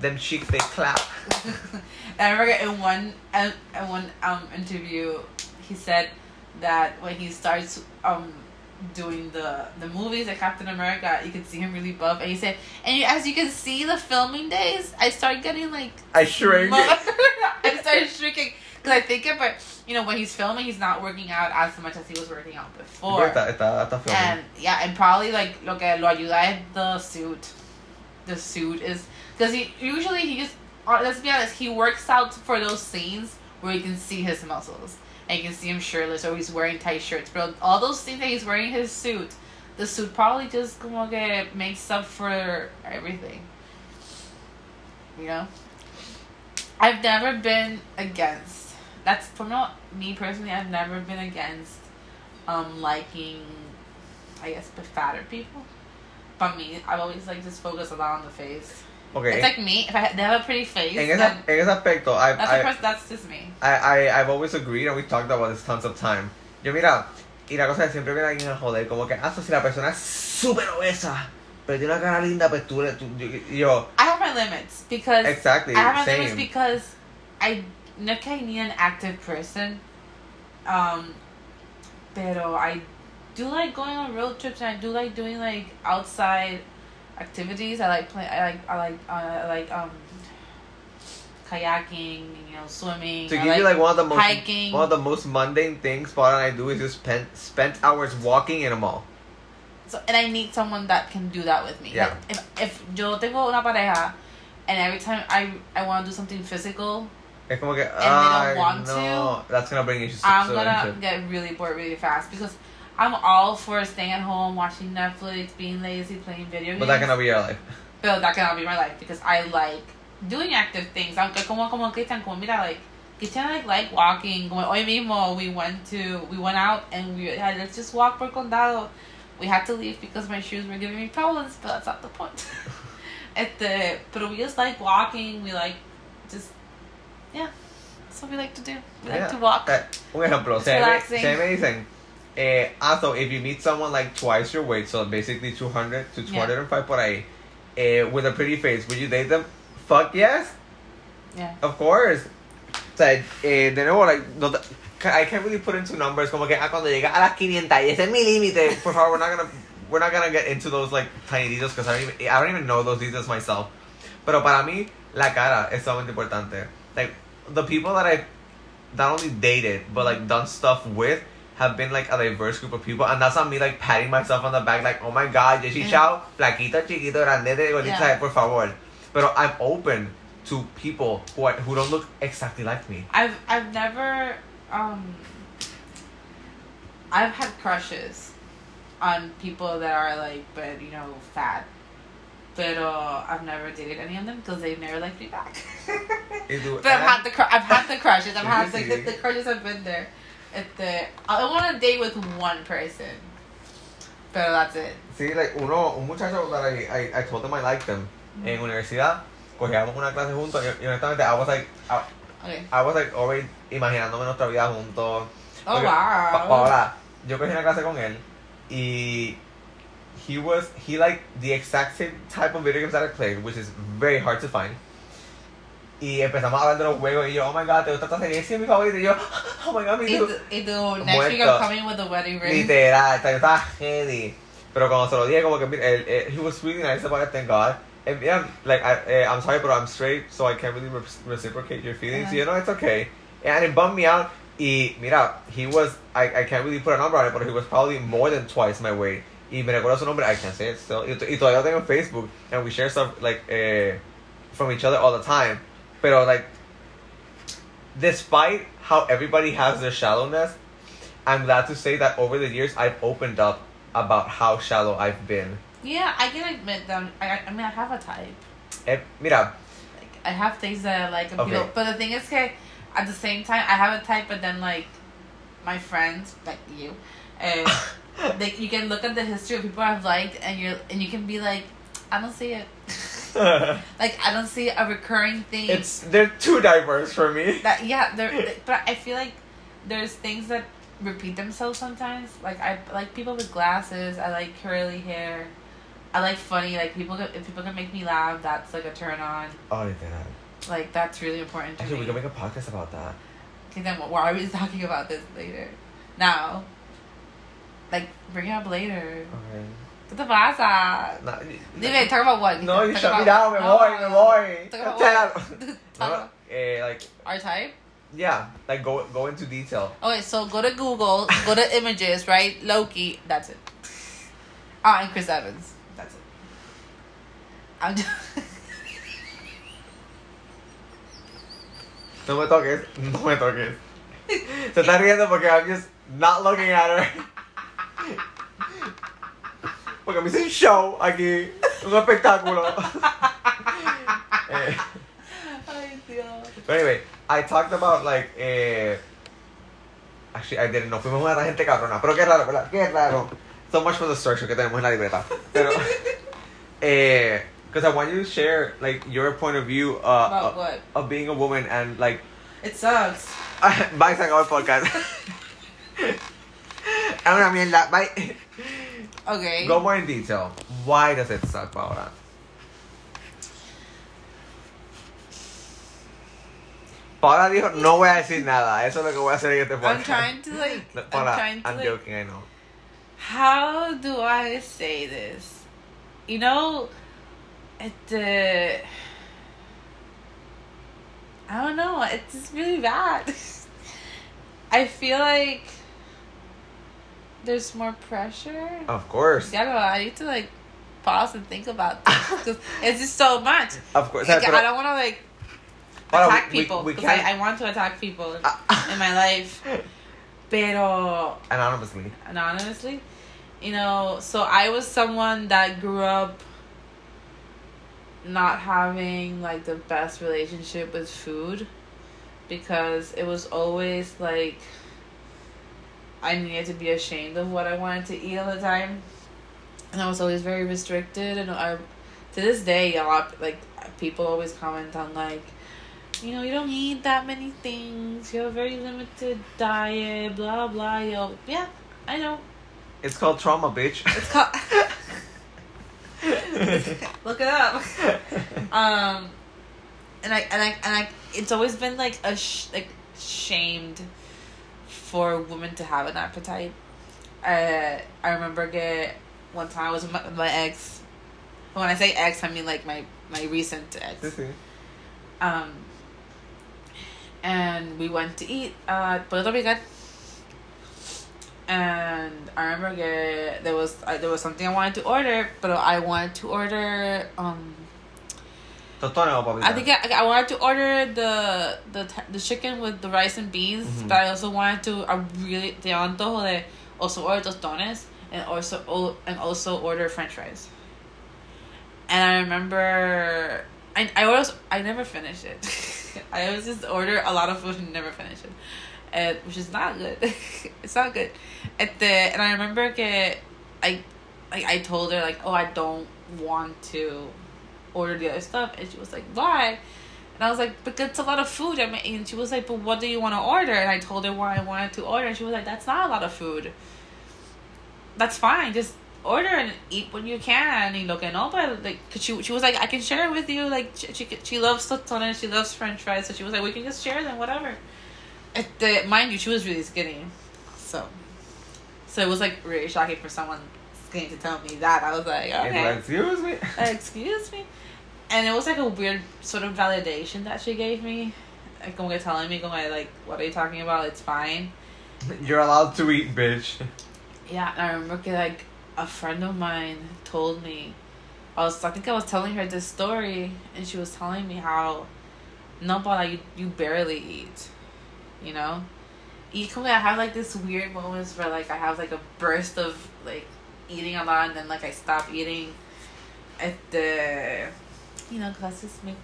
Them cheeks, they clap. And I remember in one in in one um interview, he said that when he starts um doing the the movies like Captain America, you can see him really buff, and he said, and you, as you can see the filming days, I start getting like I shrink. I started shrinking because I think if I, you know, when he's filming, he's not working out as much as he was working out before. Está, está, está. And yeah, and probably like lo que lo ayuda es the suit. The suit is because he usually he just uh, let's be honest, he works out for those scenes where you can see his muscles and you can see him shirtless or he's wearing tight shirts. But all those things that he's wearing his suit, the suit probably just como que makes up for everything. You know, I've never been against. That's for me personally. I've never been against um liking I guess the fatter people. But me, I've always like just focused a lot on the face. Okay. It's like me. If I they have a pretty face, ese, then en ese aspecto, I, that's, I, pers- that's just me. I, I, I've always agreed, and we've talked about this tons of time. Yo, mira, y la cosa es siempre viene alguien a joder, como que, ah, so si la persona es súper obesa, pero tiene una cara linda, pues tú, tú yo, I have my limits because exactly, I have my same. limits because I no que I need an active person. Um, pero I do like going on road trips and I do like doing like outside activities. I like play. I like I like uh, I like um kayaking. You know, swimming. to I give you like one of the most hiking. one of the most mundane things Paul and I do is just spend spent hours walking in a mall. So, and I need someone that can do that with me. Yeah. Like, if, if yo tengo una pareja, and every time I I want to do something physical, Es como que, don't want no, that's gonna bring issues to I'm to gonna relationship. get really bored really fast because I'm all for staying at home, watching Netflix, being lazy, playing video games. But that cannot be your life. But that cannot be my life because I like doing active things. Aunque como como Cristian, como mira like Cristian like like walking. Como hoy mismo we went to we went out and we had let's just walk por condado. We had to leave because my shoes were giving me problems, but that's not the point. At the pero we just like walking. We like just yeah. That's what we like to do. We Yeah. like to walk. Eh, un ejemplo, se se me dicen, eh, ah, so if you meet someone like twice your weight, so basically 200 to 205 por ahí, eh, with a pretty face, would you date them? Fuck yes, Yeah. of course. O sea, eh, de nuevo, like, no I can't really put into numbers como que ah, cuando llega a las 500 y ese es mi límite. Por favor, we're not gonna we're not gonna get into those like tiny details because I don't even I don't even know those details myself. Pero para mí la cara es sumamente importante. Like the people that I've not only dated but like done stuff with have been like a diverse group of people and that's not me like patting myself on the back like oh my god Jessie Mm. Chao flaquito chiquito grande gordito Yeah. por favor pero I'm open to people who are, who don't look exactly like me I've I've never um I've had crushes on people that are like but you know fat. But uh, I've never dated any of them because they've never liked me back. But I've had the cr- I've had the crushes. I've had like the, the crushes have been there. The I want to date with one person. But that's it. Sí, like uno, un muchacho that I, I, I told him I liked him en universidad, cogíamos una clase juntos y, y honestamente I was like, I, Okay. I was like already imaginándome nuestra vida juntos. Oh Porque, wow. Pa- Paola, yo cogí una clase con él y he was, he liked the exact same type of video games that I played, which is very hard to find. Y empezamos a hablar de los juegos y yo, oh my god, ¿te gusta esta serie? Sí, es mi favorita. Y yo, oh my god, me Y y tu- next week I'm coming with a wedding ring. Literal, yo estaba heavy. Pero cuando se lo dije, como que mira, él, he was really nice about it, thank God. And yeah, like, I, eh, I'm sorry, but I'm straight, so I can't really re- reciprocate your feelings. Ajá. You know, it's okay. And it bummed me out. Y mira, he was, I, I can't really put a number on it, but he was probably more than twice my weight. Y me recuerdo su nombre, I can't say it still. Y, y todavía lo tengo en Facebook, and we share stuff, like, eh, from each other all the time. Pero, like, despite how everybody has their shallowness, I'm glad to say that over the years I've opened up about how shallow I've been. Yeah, I can admit them. I, I mean, I have a type. Eh, mira, Like, I have things that I like in Okay. people. But the thing is, okay, at the same time, I have a type, but then, like, my friends, like you, and they, you can look at the history of people I've liked, and you're and you can be like, I don't see it. Like, I don't see a recurring thing. it's they're too diverse for me. that yeah, there. But I feel like there's things that repeat themselves sometimes. Like I like people with glasses. I like curly hair. I like funny. Like people, if people can make me laugh, that's like a turn on. Oh, literal. Like that's really important to Actually, we can make a podcast about that. Okay, then why are we talking about this later? Now, like bring it up later. Okay. ¿Qué te pasa? No, Dime, talk about what? no you Talk shut me down. Me no, voy, me voy. Talk about Tell- what? Talk eh, like our type. yeah, like go go into detail. Okay, so go to Google, go to images, right? Loki, that's it. Ah, and Chris Evans, that's it. I'm just, No me toques, no me toques. Se está riendo porque I'm just not looking at her. Porque me un show aquí, un espectáculo. Eh, Ay, Dios. but anyway, I talked about like, eh, actually I didn't know, fuimos una gente cabrona, pero qué raro, ¿verdad? Qué raro. So much for the structure que tenemos en la libreta. Pero, eh, because I want you to share like your point of view uh, About of, what? of being a woman and like It sucks. Bye, se acabó el podcast. Es una mierda. Bye. Okay. Go more in detail. Why does it suck, Paola? Paola dijo, no voy a decir nada. Eso es lo que voy a hacer en este podcast. I'm trying to like. No, I'm Paola, trying to I'm like. joking, I know. How do I say this? You know, it. Uh, I don't know. It's just really bad. I feel like there's more pressure. Of course. Yeah, no, I need to like pause and think about this because it's just so much. Of course. Like, I don't want to like attack we- people we because I, I want to attack people in Ah. my life. Pero Anonymously. anonymously, you know, so I was someone that grew up not having like the best relationship with food because it was always like I needed to be ashamed of what I wanted to eat all the time. And I was always very restricted and I to this day a lot like people always comment on like you know, you don't need that many things. You have a very limited diet, blah blah. Yo, yeah, I know. It's called trauma, bitch. It's called. Look it up. Um, and I and I and I. It's always been like a sh- like shamed for women to have an appetite. Uh, I remember get one time I was with my, my ex. When I say ex, I mean like my my recent ex. Sí. Um, and we went to eat at Puerto Rican. And I remember get, there was uh, there was something I wanted to order, but I wanted to order um I think I, I wanted to order the the the chicken with the rice and beans, Mhm. but I also wanted to I really te antojo de also order tostones and also and also order French fries. And I remember I I always I never finish it. I always just order a lot of food and never finish it, and which is not good. it's not good. At the and I remember que I like I told her like oh I don't want to order the other stuff and she was like why? And i was like because it's a lot of food. I mean, and she was like but what do you want to order? And i told her why i wanted to order and she was like that's not a lot of food. That's fine just order and eat when you can y lo que no but like cause she, she was like i can share it with you like she, she, she loves tostones she loves french fries so she was like we can just share them whatever. At the, mind you she was really skinny so so it was like really shocking for someone skinny to tell me that. I was like okay like, excuse me. excuse me and it was like a weird sort of validation that she gave me. Like que telling me como like what are you talking about? It's fine. You're allowed to eat, bitch. yeah and i remember like a friend of mine told me i was i think i was telling her this story and she was telling me how no but like, you, you barely eat you know? Come i have like this weird moments where like i have like a burst of like eating a lot and then like i stop eating at the you know, 'cause that's just me.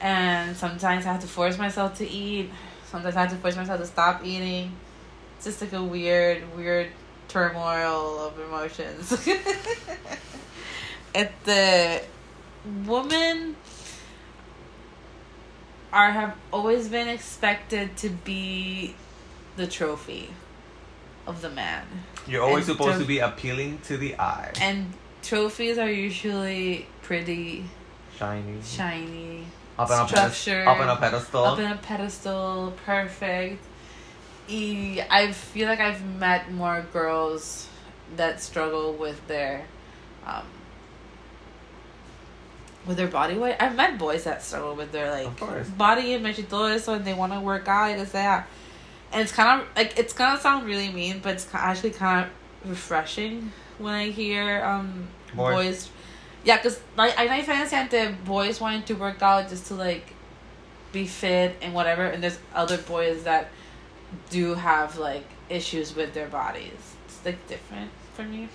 And sometimes I have to force myself to eat. Sometimes I have to force myself to stop eating. It's just like a weird, weird turmoil of emotions. at the woman are have always been expected to be the trophy of the man. You're always And supposed to- to be appealing to the eye. And trophies are usually pretty Shiny. shiny, Up on a. Up on a pedestal. up in a pedestal, perfect. E- I feel like I've met more girls that struggle with their, um, with their body weight. I've met boys that struggle with their like body image todo eso, and they want to work out, que sea. And it's kind of like it's gonna sound really mean, but it's actually kind of refreshing when I hear um Boys. boys. Yeah, cause like I know diferencia entre boys wanting to work out just to like be fit and whatever, and there's other boys that do have like issues with their bodies. It's like different for me.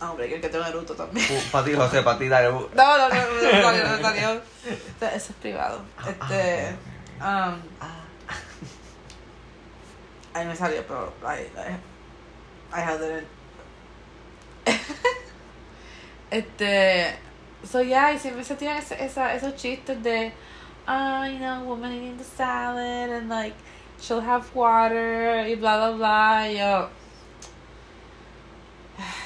Hombre, que tengo Naruto también. Uh, Para ti, José, para ti, dale. uh. No, no, no, no, no, no, no, no. Eso es privado. Ah, Este, ok, ok. um, Ah. ahí me salió, pero I, I, I held it in. Este, so yeah, y siempre se tiran esa, esa, esos chistes de, ah, you know, woman eating the salad and like, she'll have water y blah, blah, blah. Yo,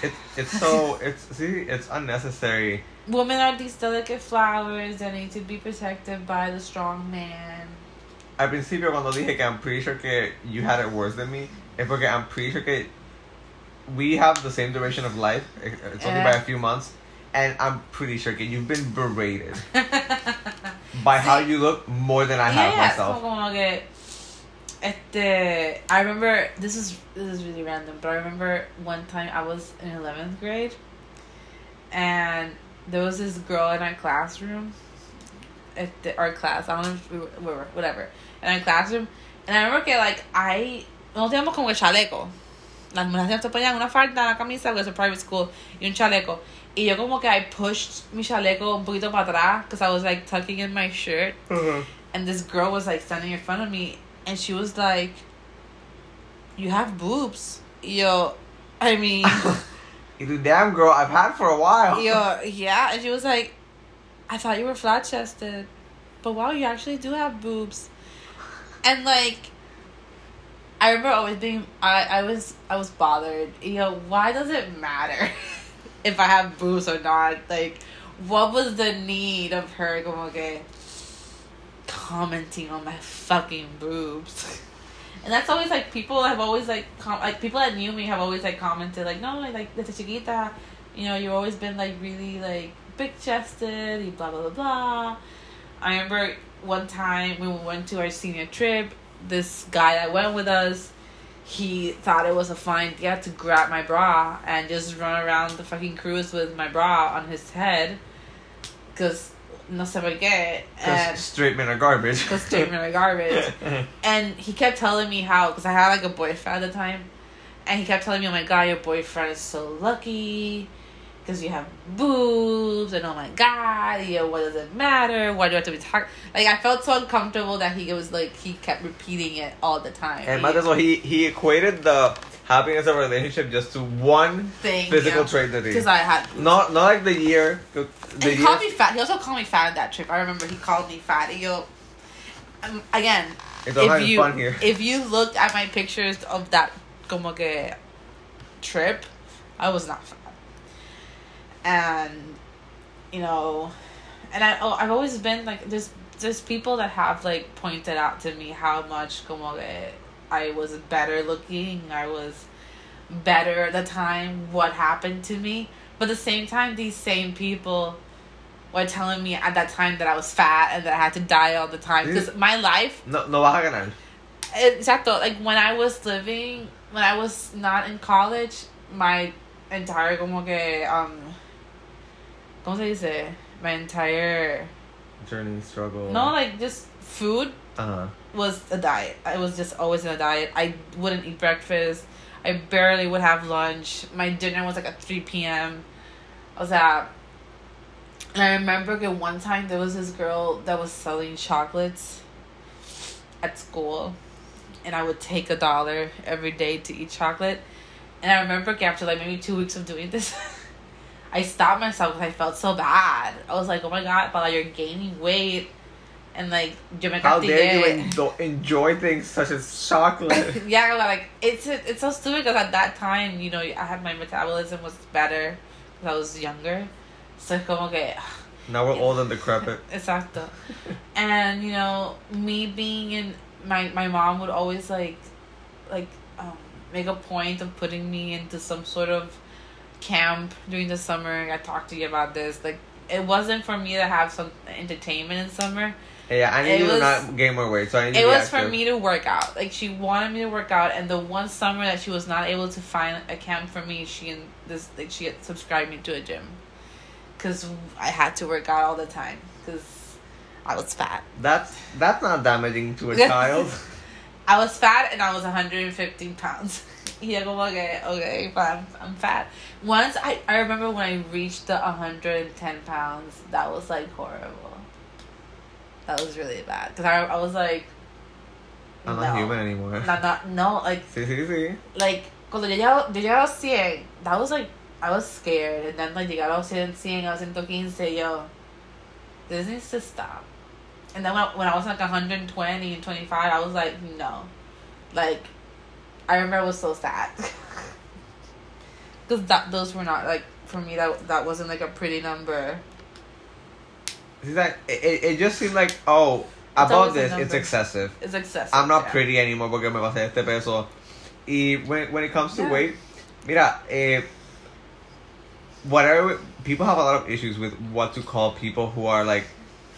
It's, it's so, it's, see, it's unnecessary. women are these delicate flowers that need to be protected by the strong man. Al principio cuando dije que I'm pretty sure que you had it worse than me, es porque I'm pretty sure que we have the same duration of life. It's only by a few months. And I'm pretty sure que you've been berated by how you look more than I have yeah, myself. como, como que este I remember this is this is really random, but I remember one time I was in eleventh grade and there was this girl in our classroom at the, our class, I don't know if we were, we were whatever, in our classroom and I remember que like I no teníamos como el chaleco. Las mujeres se ponían una falda, una camisa, porque es a private school, y un chaleco. Y yo como que I pushed mi chaleco un poquito para atrás, because I was like tucking in my shirt uh-huh. and this girl was like standing in front of me and she was like you have boobs yo i mean You do damn girl, I've had for a while. yo yeah and she was like i thought you were flat chested but wow, you actually do have boobs. And like, I remember always being, I, I was, I was bothered. You know, why does it matter if I have boobs or not? Like, what was the need of her como que commenting on my fucking boobs? And that's always like people have always like com- like people that knew me have always like commented like no like desde chiquita, you know you've always been like really like big chested blah blah blah blah. I remember one time when we went to our senior trip, this guy that went with us, he thought it was a fine idea to grab my bra and just run around the fucking cruise with my bra on his head, cause no se por qué. And Because straight men are garbage. because straight men are garbage. And he kept telling me how, because I had like a boyfriend at the time, and he kept telling me, "Oh my god, your boyfriend is so lucky, because you have boobs, and oh my god, know, what does it matter? Why do I have to be talking?" Like I felt so uncomfortable that he was like he kept repeating it all the time. and might as well he he equated the happiness of a relationship just to one thing physical trait that he. because I had. boobs. Not not like the year. The, And he year. called me fat. He also called me fat on that trip. I remember he called me fat. Go, um, again, It's if you fun here. if you looked at my pictures of that como que trip, I was not fat. And you know, and I oh, I've always been like there's there's people that have like pointed out to me how much como que I was better looking. I was better at the time. What happened to me? But at the same time, these same people were telling me at that time that I was fat and that I had to die all the time because my life no no vas a ganar. Exacto. Like when I was living, when I was not in college, my entire como que um, ¿cómo se dice? My entire Journey struggle. no like just food Uh huh. was a diet. I was just always in a diet. I wouldn't eat breakfast. I barely would have lunch. My dinner was like at three p.m. I was at. And I remember that one time there was this girl that was selling chocolates at school, and I would take a dollar every day to eat chocolate. And I remember after like maybe two weeks of doing this, I stopped myself because I felt so bad. I was like, "Oh my god, Paola, you're gaining weight," and like, yo me How dare you enjoy things such as chocolate? yeah, like it's it's so stupid because at that time, you know, I had my metabolism was better because I was younger. So como que now we're old and decrepit. exacto. and you know, me being in my my mom would always like like um, make a point of putting me into some sort of camp during the summer. I talked to you about this. Like it wasn't for me to have some entertainment in summer. Yeah, I need It you to not gain more weight, so I need it was for me to work out. Like she wanted me to work out, and the one summer that she was not able to find a camp for me, she and this like she had subscribed me to a gym, cause I had to work out all the time, cause I was fat. That's that's not damaging to a child. I was fat, and I was 115 pounds. Yeah, como que okay, but I'm, fat. Once I I remember when I reached the 110 pounds, that was like horrible. That was really bad, cause I I was like. I'm no. not human anymore. Not, not, no, like Sí, sí, sí. like cuando yo llegaba, yo llegaba a 100, that was like I was scared and then like llegar a los 100, 100 a 115 yo this needs to stop and then when I, when I was like 120 and 25 I was like no like I remember I was so sad because that those were not like for me that that wasn't like a pretty number It's like it, it, it just seemed like oh about this it's excessive. it's excessive I'm not yeah. pretty anymore porque me pasé este peso. Y when when it comes to Yeah. weight, mira, eh, whatever people have a lot of issues with what to call people who are like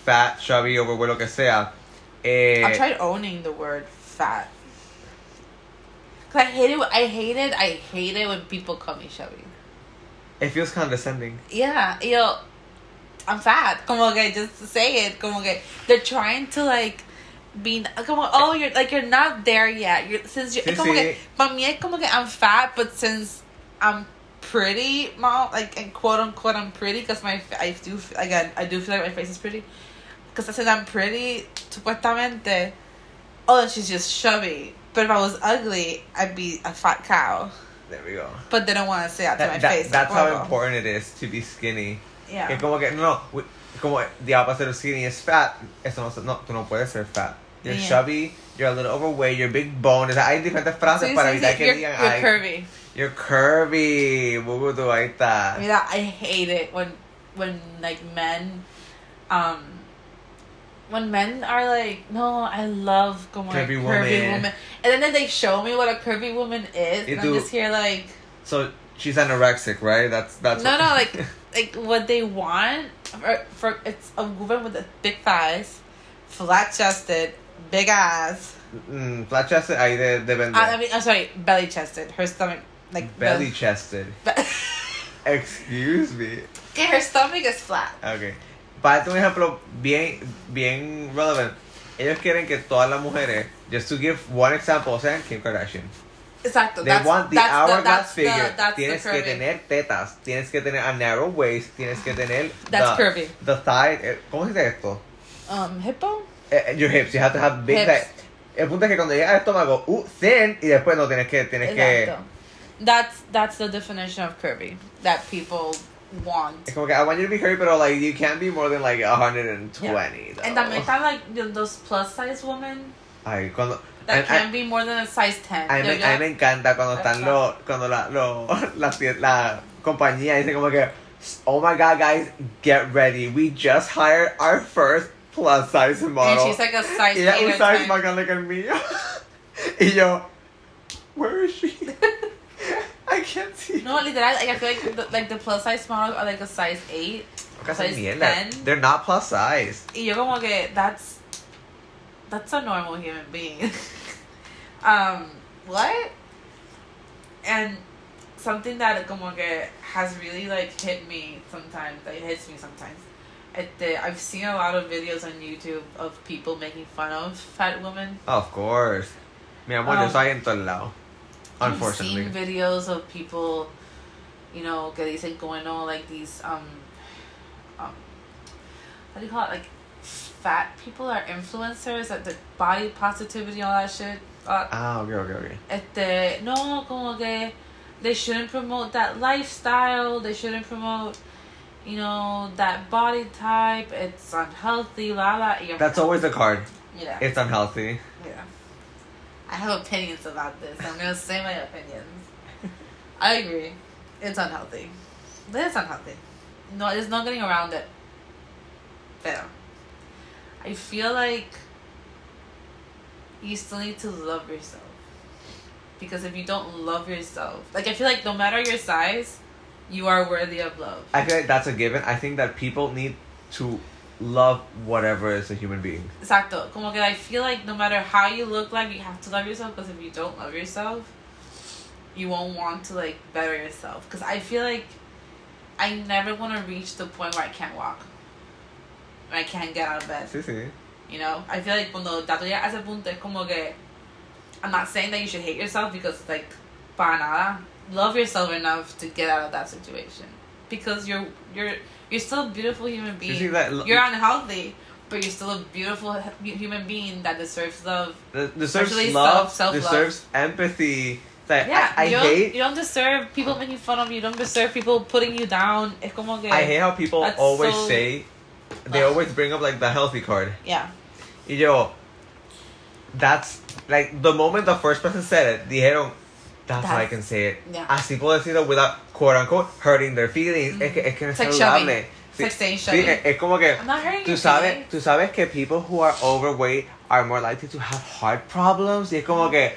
fat, chubby, overweight, lo que sea. Eh, I tried owning the word fat. Cause I hated, I hated, I hated when people call me chubby. it feels condescending. Yeah, yo, I'm fat. Como que just say it. Como que they're trying to like be como oh you're like you're not there yet. You're since you're Sí, como que sí. para mí es como que I'm fat, but since I'm pretty, mom, like and quote unquote I'm pretty because my I do again I do feel like my face is pretty because I said I'm pretty supuestamente oh she's just chubby. But if I was ugly, I'd be a fat cow. There we go. But they don't want to say that to my That, that, face. that's like, how "Huevo." important it is to be skinny. Yeah. Como que no, como the opposite of skinny is fat, eso no, no, tú no puedes ser fat. You're Yeah. chubby, you're a little overweight, you're big bone. O sea, hay diferentes frases Sí, para evitar sí, que you're, digan, you're curvy. you're curvy. Bubutu, ahí está. Mira, I hate it when when like men um when men are like, no, I love como Curvy a curvy woman." woman. And then they show me what a curvy woman is, You and do. I'm just here like, So, she's anorexic, right? That's, that's no, no, like, like what they want for, for it's a woman with a big thighs, flat chested, big ass. Mm, flat chested, ahí de, depende. I, I mean, I'm sorry, belly chested. Her stomach, like Belly chested. Be- Excuse me. her stomach is flat. Ok. Para darte un ejemplo bien, bien relevant. Ellos quieren que todas las mujeres, just to give one example, sean Kim Kardashian. Exacto. They that's, want the that's hourglass that's figure. The, tienes the que tener tetas, tienes que tener a narrow waist, tienes que tener That's the, curvy. the thigh. eh, ¿Cómo se dice esto? Um, hippo. Eh, eh, your hips. You have to have big Hips. thigh. El punto es que cuando llega al estómago, uh, thin, y después no tienes que, tienes que. Exacto. That's that's the definition of curvy that people want. Es como que I want you to be curvy, pero like you can't be more than like 120. though. And también están like th- those plus size women Ay, cuando. that and- can be more than a size ten. A mí, me, a mí me encanta cuando están los, cuando la, lo, la, la compañía dice como que, oh my god guys, get ready, we just hired our first plus size model. and she's like a size y ella un size 10. más grande que el mío. y yo, where is she? I can't see. No, literal, like I feel like the, like the plus size models are like a size eight, Casi size mierda. 10. They're not plus size. y yo como que that's that's a normal human being. um, what? And something that como que has really like hit me sometimes. That hits me sometimes. Este, I've seen a lot of videos on YouTube of people making fun of fat women. Of course. Mi amor, yo Um, soy en todos lados. I've seen videos of people, you know, que dicen como no, like these um, um, what do you call it? Like fat people are influencers, like the body positivity, all that shit. Uh, Ah, ok, ok, ok. este, no, como que they shouldn't promote that lifestyle. They shouldn't promote, you know, that body type. It's unhealthy. La la. That's always the card. yeah. It's unhealthy. Yeah. I have opinions about this. I'm gonna say my opinions. I agree. It's unhealthy. But it's unhealthy. No, there's no getting around it. Pero. I feel like you still need to love yourself. Because if you don't love yourself, like I feel like no matter your size, you are worthy of love. I feel like that's a given. I think that people need to love whatever is a human being. Exacto. Como que I feel like no matter how you look like, you have to love yourself. Because if you don't love yourself, you won't want to like better yourself. Because I feel like I never want to reach the point where I can't walk. I can't get out of bed. Sí, sí. You know? I feel like cuando ya tú llegas a ese punto es como que I'm not saying that you should hate yourself because like para nada. Love yourself enough to get out of that situation. Because you're you're you're still a beautiful human being. see that- you're unhealthy, but you're still a beautiful human being that deserves love. The- Deserves love, self- deserves empathy. Like, Yeah, I, I you don't hate you don't deserve people oh. making fun of you. You don't deserve people putting you down. Es como que I hate how people always so- say they Ugh. always bring up like the healthy card. yeah. Y yo, that's like the moment the first person said it, dijeron, that's, how I That's- can say it. yeah. Así puedo decirlo without quote unquote hurting their feelings. Es que es que no es like saludable. Sí, chubby. es, es como que I'm not hurting tú sabes, tú sabes que people who are overweight are more likely to have heart problems. Y es como que,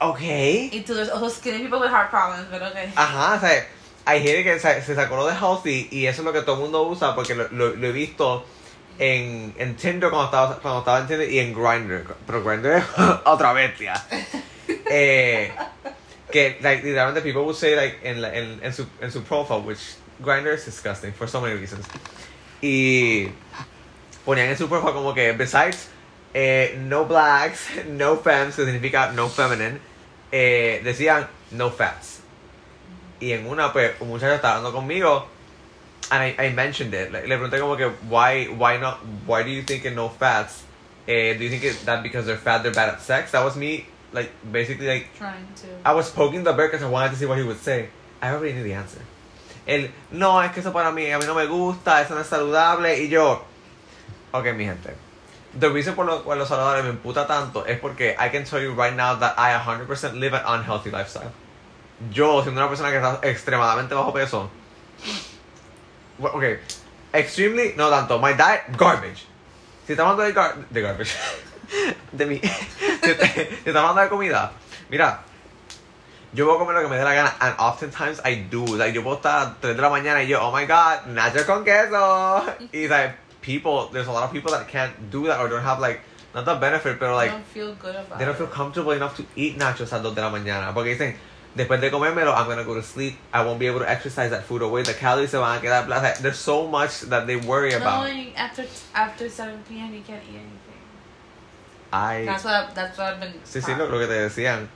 okay. Y to there's also skinny people with heart problems, but okay. Ajá, o sea, hay gente que se, se sacó lo de healthy y eso es lo que todo el mundo usa porque lo, lo, lo he visto en, en Tinder cuando estaba, cuando estaba en Tinder y en Grindr. Pero Grindr es otra bestia. Eh, que, like, literalmente people would say, like, en, la- en, en, su, en su profile, which Grindr is disgusting for so many reasons. Y ponían en su profile como que, besides eh, no blacks, no femmes, que significa no feminine, eh, decían no fats. Y en una, pues, un muchacho estaba hablando conmigo, and I, I mentioned it. Le, le pregunté como que, why, why not, why do you think in no fats? Eh, do you think it, that because they're fat, they're bad at sex? That was me, like, basically, like, Trying to. I was poking the bear because I wanted to see what he would say. I already knew the answer. el, no, es que eso para mí, a mí no me gusta, eso no es saludable. Y yo, ok, mi gente. The reason por lo cual los saludables me imputa tanto es porque I can tell you right now that I 100% live an unhealthy lifestyle. Yo, siendo una persona que está extremadamente bajo peso, ok, extremely, no tanto, my diet, garbage. Si estamos hablando de, gar de garbage, de mi, te- estamos hablando de comida, mira, yo puedo comer lo que me dé la gana, and oftentimes I do. Like, yo puedo estar a 3 de la mañana y yo, oh my god, nachos con queso. Y, like, people, there's a lot of people that can't do that or don't have, like, not the benefit, pero, like, don't feel good about they don't feel comfortable enough to eat nachos a 2 de la mañana. Porque dicen, después de comérmelo, I'm gonna go to sleep. I won't be able to exercise that food away. The calories se van a quedar. blah. There's so much that they worry No, about. after after 7 p.m. you can't eat anything. I. That's what that's what I've been. Sí, sí, lo, lo que te decían.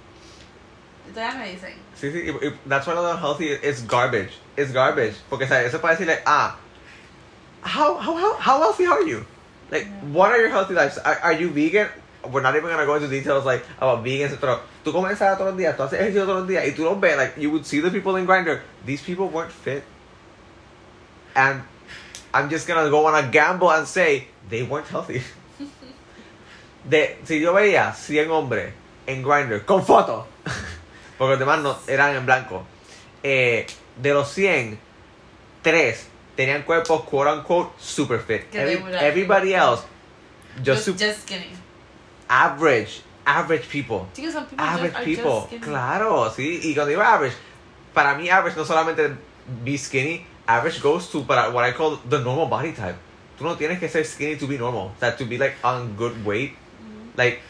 That's amazing. Sí, sí, that's why the unhealthy is garbage. It's garbage. Porque, ¿sabes? Eso para decirle, ah, how, how, how, how healthy are you? Like, Yeah. what are your healthy lives? Are, are you vegan? We're not even gonna go into details like about vegans, pero tú comes ensalada todos los días, tú haces ejercicio todos los días, y tú los ves, like, you would see the people in Grindr. These people weren't fit. And I'm just gonna go on a gamble and say they weren't healthy. De, si yo veía 100 hombres en Grindr con fotos, porque los demás no, eran en blanco, eh, de los 100, 3 tenían cuerpos quote unquote super fit. Every- everybody else, just, Just, average, average people. Because some people Average are people, just claro, sí. Y cuando digo average, para mí average no solamente be skinny, average goes to para what I call the normal body type. Tú no tienes que ser skinny to be normal. That to be like on good weight. Like,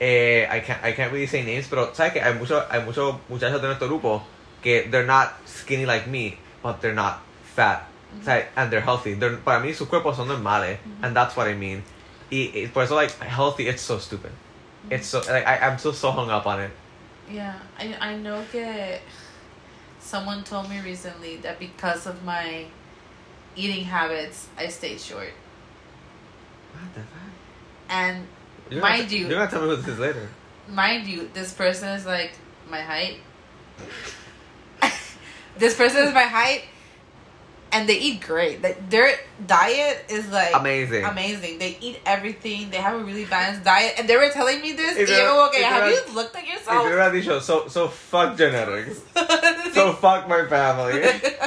eh, I can't I can't really say names, pero sabes que hay muchos hay muchos muchachos de nuestro grupo que they're not skinny like me, but they're not fat. Mhm. ¿sabes? And they're healthy. They're, para mí sus cuerpos son normales, Mhm. and that's what I mean. Y, y por eso like healthy, it's so stupid. Mm-hmm. It's so like I, I'm so so hung up on it. Yeah, I I know that someone told me recently that because of my eating habits, I stayed short. What the fuck? And You're Mind gonna, you- you're gonna tell me what this is later. mind you, this person is like my height. this person is my height, and they eat great. Like their diet is like Amazing. amazing. They eat everything. They have a really balanced diet, and they were telling me this. If you're- yo, okay, if have you're- you looked at If you yourself? hubieras dicho, so, so fuck genetics. So fuck my family.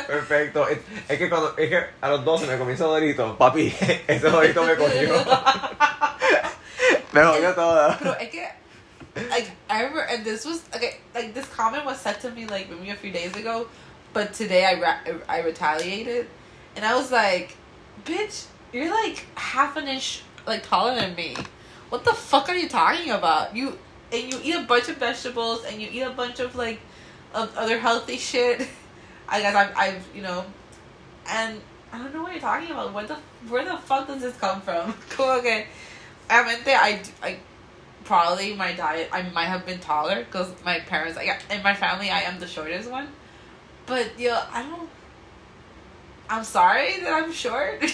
Perfecto. Es, es que cuando, es que a los 12 me comí ese dorito, papi, ese dorito me cogió. Me jodió toda. Pero es que, like, I remember, and this was, okay, like, this comment was said to me, like, maybe a few days ago, but today I, ra- I retaliated, and I was like, bitch, you're, like, half an inch, like, taller than me. What the fuck are you talking about? You, and you eat a bunch of vegetables, and you eat a bunch of, like, of other healthy shit. I guess I've, I've, you know, and I don't know what you're talking about. What the, where the fuck does this come from? Cool, okay. I meant that I, I probably my diet I might have been taller because my parents like in my family I am the shortest one, but yo I don't. I'm sorry that I'm short.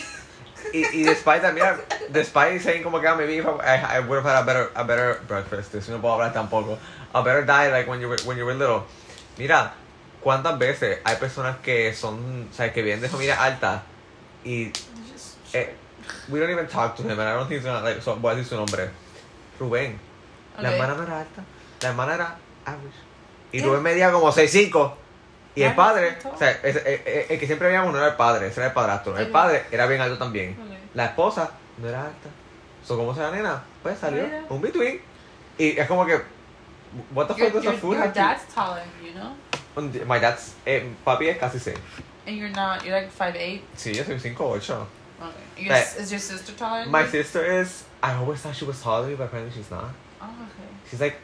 Y, y despite that, mira, despite saying como que ah, maybe if I, I would have had a better, a better breakfast, si no puedo hablar tampoco, a better diet like when you were, when you were little. Mira, cuántas veces hay personas que son, o sea, que vienen de familia alta y Just eh, we don't even talk to him and I don't think he's gonna like, so, voy a decir su nombre. Rubén. La Okay. hermana no era alta, la hermana era average. Y Yeah. Rubén medía como 6'5". Y el padre, o sea, es- eh, eh, el, que siempre veíamos no era el padre, ese era el padrastro. El padre era bien alto también. Okay. La esposa no era alta. So, ¿cómo se la nena? Pues salió Mira. un between. Y es como que, what the fuck does food your have to- dad's taller than you, know, My dad's, eh, papi es casi 6. and you're not. You're like five eight. Sí, yo soy 5'8". Okay. Your, s is your sister taller? Than My you? sister is, I always thought she was taller than me, but apparently she's not. Oh, okay. She's like,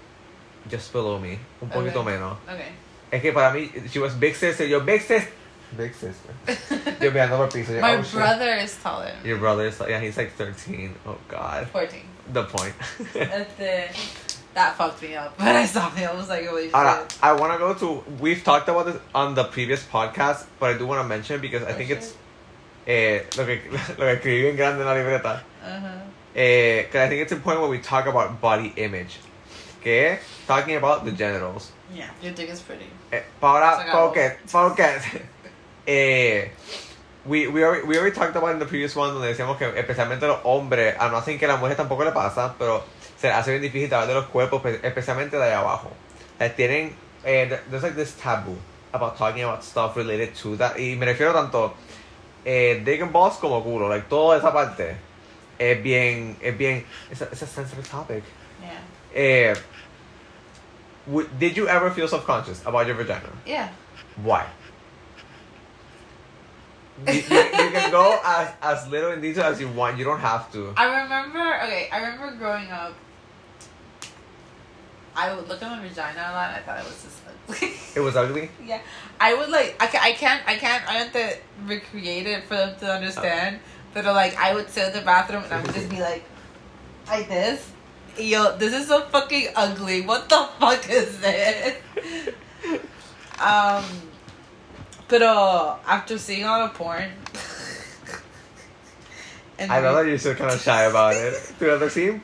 just below me. Un poquito Okay. menos. Okay. Es que para mí, she was big sister. Yo, big sister. Big sister. Yo mirando por piece. piso. yo, My oh, shit. brother is taller. Your brother is, yeah, he's like 13. Oh, God. Fourteen. The point. The, that fucked me up. When I saw him, I was like, holy shit. Ahora, I want to go to. We've talked about this on the previous podcast, but I do want to mention because I Oh, think shit. it's. Eh, lo, que, lo que escribí bien grande en la libreta. Uh-huh. Eh, I think it's important when we talk about body image. Que talking about the genitals. Yeah, your dick is pretty. Eh, para, focus, focus. eh, we, we, already, we already talked about in the previous one donde decíamos que especialmente los hombres, a no ser que a las mujeres tampoco le pasa, pero se hace bien difícil hablar de los cuerpos, espe- especialmente de ahí abajo. Eh, tienen, eh, there- there's like this taboo about talking about stuff related to that. Y me refiero tanto eh, dick and balls como culo, like toda esa parte es bien, es bien, it's a, it's a sensitive topic. Yeah. Eh, w- did you ever feel self-conscious about your vagina? Yeah. Why? You, you, you can go as, as little in detail as you want. You don't have to. I remember, okay, I remember growing up, I would look at my vagina a lot and I thought it was just ugly. It was ugly. yeah. I would like, I, ca- I can't, I can't, I have to recreate it for them to understand. But like, I would sit in the bathroom and I would just be like, like this. Yo, this is so fucking ugly. What the fuck is this? Um, pero after seeing all the porn, and I know that you're still kind of shy about it. Throughout the scene,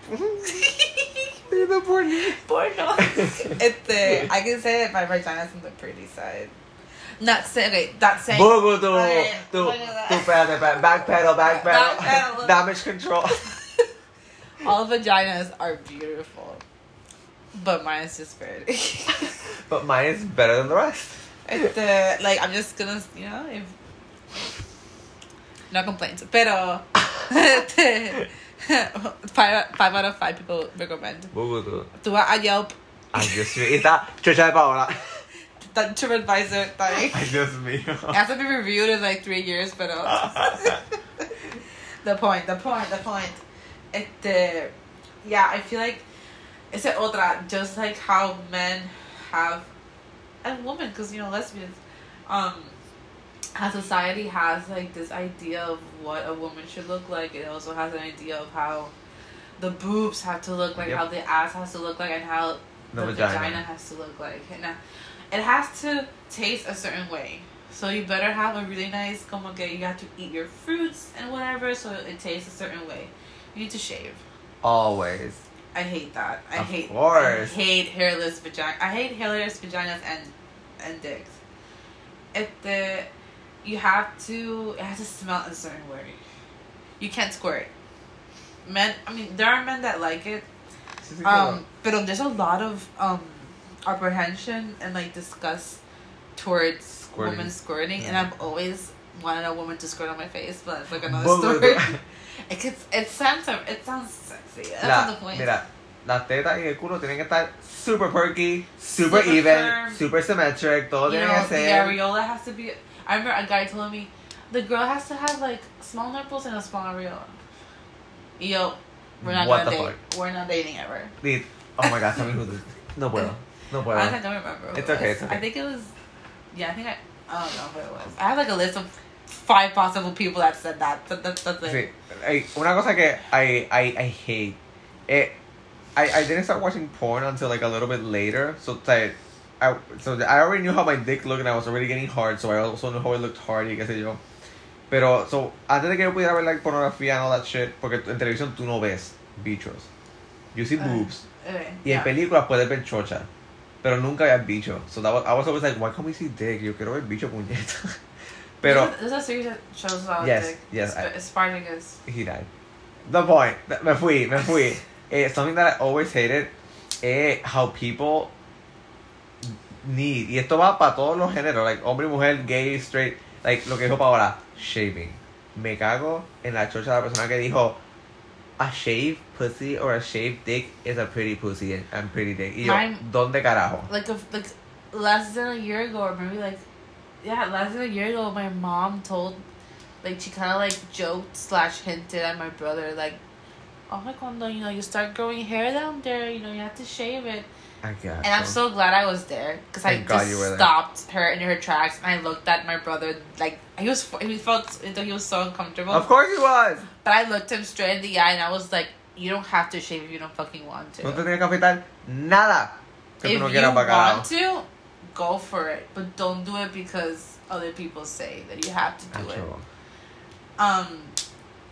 You're the poor Porno. este, I can say that my vagina's on the pretty side. Not saying, okay, not saying. Bugu, tu, Okay, tu, look at that. tu, espérate, espérate, backpedal, backpedal, Backpedal. damage control. All vaginas are beautiful, but mine is just pretty. But mine is better than the rest. este, like I'm just gonna, you know, if no complaints, pero este, five five out of five people recommend. Tú vas a Yelp, Ay, Dios mío. Y está chocha de Paola. that TripAdvisor thing. Dios mío. It has to be reviewed in like three years, but the point, the point, the point. Este, yeah, I feel like it's a otra, just like how men have, and women, because you know lesbians, um, how society has like this idea of what a woman should look like. It also has an idea of how the boobs have to look like, Yep. how the ass has to look like, and how The the, vagina. vagina. has to look like. And uh, it has to taste a certain way. So you better have a really nice como que you have to eat your fruits and whatever so it tastes a certain way. You need to shave. Always. I hate that. I Of hate course. I hate hairless vagina. I hate hairless vaginas and and dicks. If the you have to it has to smell a certain way. You can't squirt. Men I mean there are men that like it um, but there's a lot of um apprehension and like disgust towards Squirting. women squirting, and I've always wanted a woman to squirt on my face, but it's like another Bugu, story. it gets, it sounds it sounds sexy. That's La- not the point. Mira, las tetas y el culo tienen que estar super perky, super, Super even, firm. super symmetric, todo you tiene know, que the areola has to be. I remember a guy told me the girl has to have like small nipples and a small areola. Yo, we're not What gonna the date. We're not dating ever. Dude, Oh my god, tell me who this No puedo. No. Honestly, I don't remember. It's it okay, it's okay. I think it was. Yeah, I think I. I don't know who it was. I have like a list of five possible people that said that. But that's that's it. Sí. Una cosa que I, I, I hate. it. I, I didn't start watching porn until like a little bit later. So like, I, so I already knew how my dick looked and I was already getting hard. So I also knew how it looked hard y qué sé yo. Pero, so, antes de que yo pudiera ver like pornografía and all that shit, porque en televisión tú no ves bichos. You see boobs. Okay, Y en yeah. películas puedes ver chocha. Pero nunca había bicho. So that was, I was always like, why can't we see dick? Yo quiero ver bicho puñeta. Pero, There's a, a series that shows about Yes, dick. yes, Sp- I- Spartacus. he died. The point. Me fui, me fui. eh, something that I always hated eh, how people need, y esto va para todos los géneros, like hombre, mujer, gay, straight, like lo que dijo Paola, shaving. Me cago en la chocha de la persona que dijo, a shaved pussy or a shaved dick is a pretty pussy and, pretty dick. Y yo, Mine- ¿dónde carajo? Like a, like less than a year ago, or maybe like yeah, less than a year ago, my mom told like she kind of like joked slash hinted at my brother like. Oh, like cuando you know you start growing hair down there, you know you have to shave it. I got And I'm so glad I was there because I God just you were there. stopped her in her tracks and I looked at my brother like he was he felt he was so uncomfortable. Of course he was. But I looked him straight in the eye and I was like, "You don't have to shave if you don't fucking want to. No te tienes que afeitar nada. Que if no you want to, go for it, but don't do it because other people say that you have to do it. Um,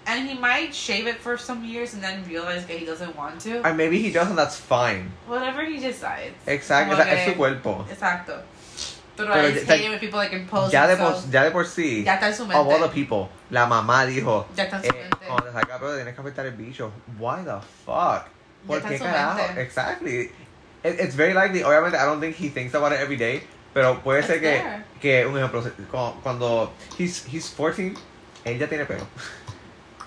and he might shave it for some years and then realize that he doesn't want to. And maybe he doesn't, that's fine. Whatever he decides. Exacto, es, es su cuerpo. Exacto. Pero, Pero I ya- hate it when people like impose Ya de, por, ya de por sí. Ya está en su Of all the mente. people, la mamá dijo, Ya está en su eh, mente. cuando te salga pero tienes que afectar el bicho. Why the fuck? ¿Por qué carajo? mente. Exactly. It, it's very likely, obviamente, I don't think he thinks about it every day, pero puede ser It's que, que, un ejemplo, cuando he's, he's 14, él ya tiene pelo.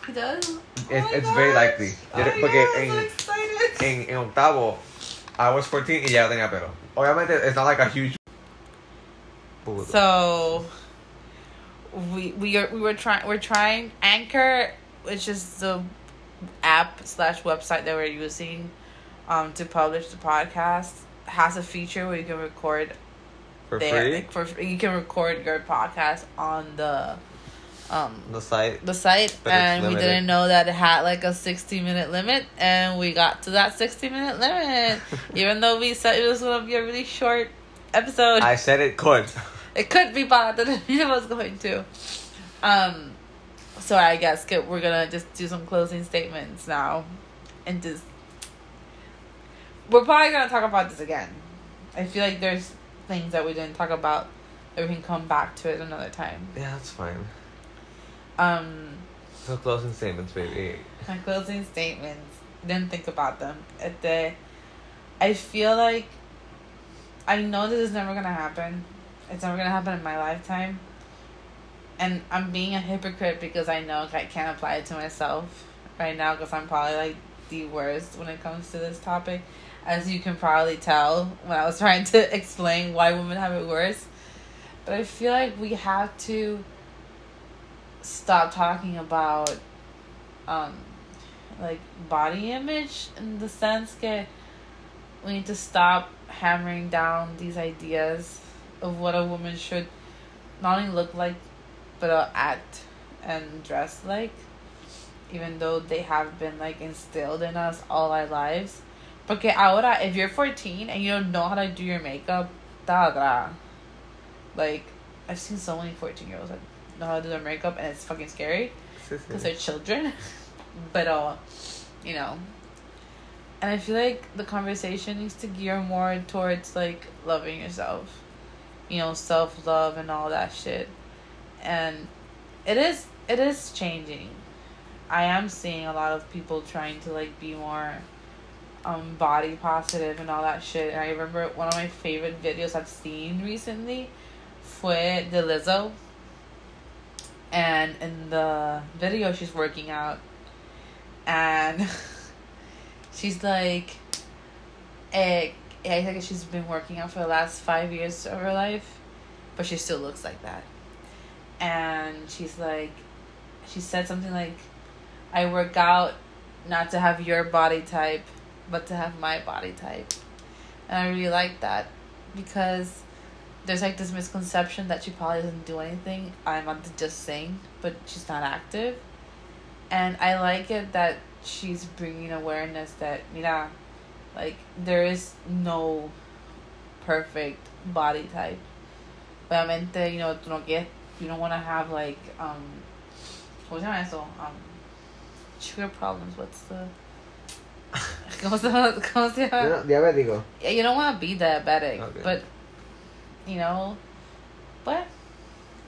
He does? It's, Oh my it's very likely. Oh Yo- my porque God, I'm so en, excited. en, en octavo, I was 14 y ya tenía pelo. Obviamente, it's not like a huge... So we we are we were trying we're trying Anchor, which is the app slash website that we're using um to publish the podcast has a feature where you can record For there free? like, for you can record your podcast on the um The site. the site and we didn't know that it had like a 60 minute limit and we got to that 60 minute limit even though we said it was going to be a really short episode I said it could. it could be bad that it was going to. Um, so I guess we're gonna just do some closing statements now, and just we're probably gonna talk about this again. I feel like there's things that we didn't talk about that we can come back to it another time. Yeah, that's fine. Um, So closing statements, baby. my closing statements. Didn't think about them. At the, I feel like I know this is never gonna happen. It's never gonna happen in my lifetime. And I'm being a hypocrite because I know I can't apply it to myself right now because I'm probably like the worst when it comes to this topic. As you can probably tell when I was trying to explain why women have it worse. But I feel like we have to stop talking about um like body image in the sense that we need to stop hammering down these ideas of what a woman should not only look like but uh, act and dress like even though they have been like instilled in us all our lives. Porque ahora if you're 14 and you don't know how to do your makeup da like I've seen so many 14 year olds that know how to do their makeup and it's fucking scary because they're children. but uh, you know, and I feel like the conversation needs to gear more towards like loving yourself, you know, self love and all that shit. And it is it is changing. I am seeing a lot of people trying to like be more um body positive and all that shit. And I remember one of my favorite videos I've seen recently fue de Lizzo and in the video she's working out and she's like eh, I think she's been working out for the last five years of her life but she still looks like that. And she's like she said something like I work out not to have your body type but to have my body type. And I really like that because there's like this misconception that she probably doesn't do anything. I'm just sing, but she's not active. And I like it that she's bringing awareness that, mira, like, there is no perfect body type. Obviamente, you know, tú no quieres, you don't want to have, like, um, ¿cómo se llama eso? Um, sugar problems. What's the. ¿Cómo se llama? ¿Cómo se llama? Diabético. Yeah, you don't want to be diabetic, Okay. but you know, but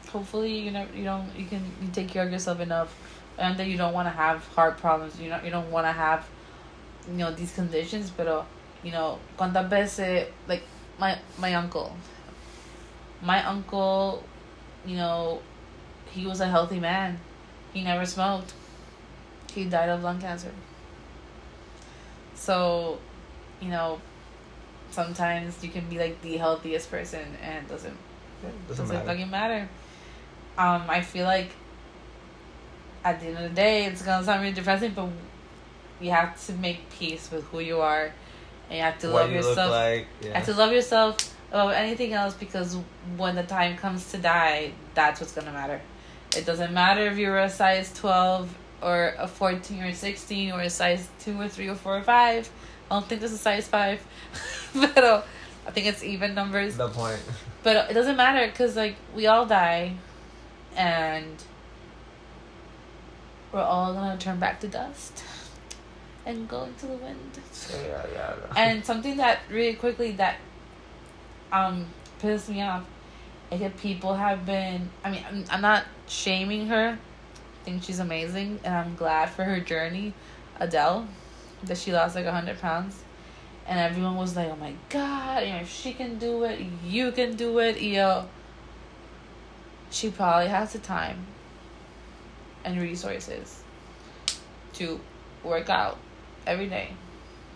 hopefully you know you don't you can you take care of yourself enough, and that you don't want to have heart problems. You know you don't want to have, you know these conditions. But you know, cuántas veces like my my uncle, my uncle, you know, he was a healthy man. He never smoked. He died of lung cancer. So, you know, sometimes you can be like the healthiest person and it doesn't Doesn't doesn't matter. fucking matter. Um, I feel like at the end of the day, it's gonna sound really depressing, but you have to make peace with who you are, and you have to what love you yourself. like. You have to love yourself above anything else because when the time comes to die, that's what's gonna matter. It doesn't matter if you're a size twelve or a fourteen or sixteen or a size two or three or four or five. I don't think there's a size five, but I think it's even numbers. the point. But it doesn't matter because like we all die, and we're all gonna turn back to dust and go into the wind. Yeah, yeah, yeah. And something that really quickly that um pissed me off I get people have been. I mean, I'm, I'm not shaming her. I think she's amazing, and I'm glad for her journey. Adele, that she lost like hundred pounds, and everyone was like, "Oh my god! You know, if she can do it, you can do it." Yo, she probably has the time and resources to work out every day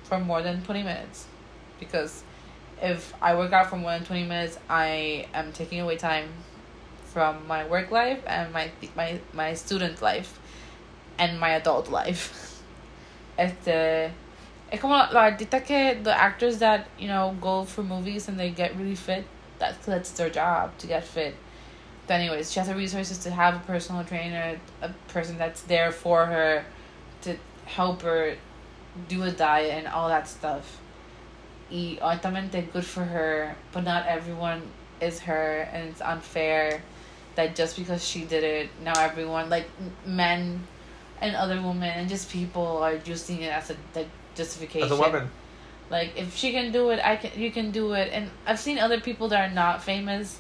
for more than 20 minutes because if I work out for more than 20 minutes, I am taking away time from my work life and my my my student life and my adult life. este es como los artistas que the actors that, you know, go for movies and they get really fit. That's that's their job to get fit. But anyways, she has the resources to have a personal trainer, a person that's there for her to help her do a diet and all that stuff. Y honestamente good for her, but not everyone is her and it's unfair that just because she did it, now everyone like men and other women and just people are using it as a like, justification. As a weapon. Like if she can do it, I can. You can do it. And I've seen other people that are not famous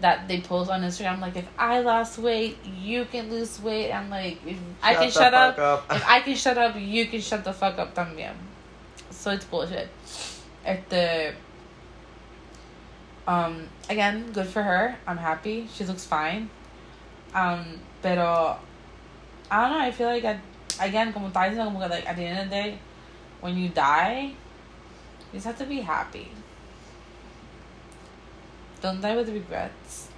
that they post on Instagram like if I lost weight, you can lose weight. I'm like if I can the shut up, up. if I can shut up, you can shut the fuck up también. So it's bullshit. Este um again, good for her. I'm happy. She looks fine. Um, pero I don't know, I feel like I, again, como estaba diciendo, como que like at the end of the day, when you die, you just have to be happy. Don't die with regrets.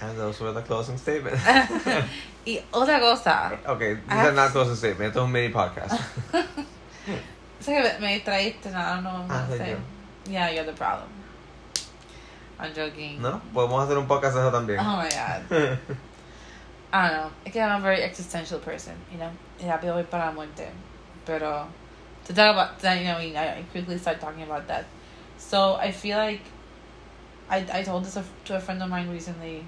And those were the closing statements. y otra cosa. okay, these I are not closing statements. Esto es un mini podcast. Sé que me distraíste, no, I don't know what Ah, I'm soy saying. Yeah, you're the problem. I'm joking. ¿No? Podemos hacer un podcast eso también. Oh my god. I don't know. Again, I'm a very existential person, you know. Y rápido voy para la muerte. Pero to talk about that, you know, I, I quickly start talking about that. So I feel like I I told this to a friend of mine recently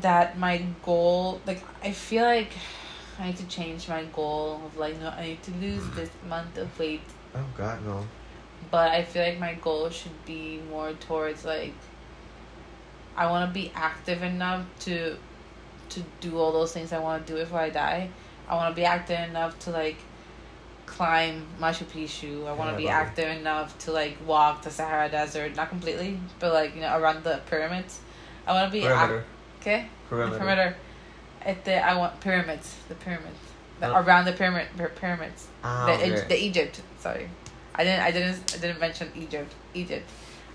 that my goal, like I feel like I need to change my goal of like no, I need to lose this month of weight oh God, no. but I feel like my goal should be more towards like I want to be active enough to to do all those things I want to do before I die. I want to be active enough to like climb Machu Picchu. I want Yeah, to be buddy. active enough to like walk the Sahara Desert, not completely, but like you know around the pyramids. I want to be ac- Perimeter. okay. The Perimeter. perimeter. At the I want pyramids. The pyramids. The, Oh. Around the pyramid py- pyramids Ah, the, okay. The Egypt. Sorry, I didn't. I didn't. I didn't mention Egypt. Egypt.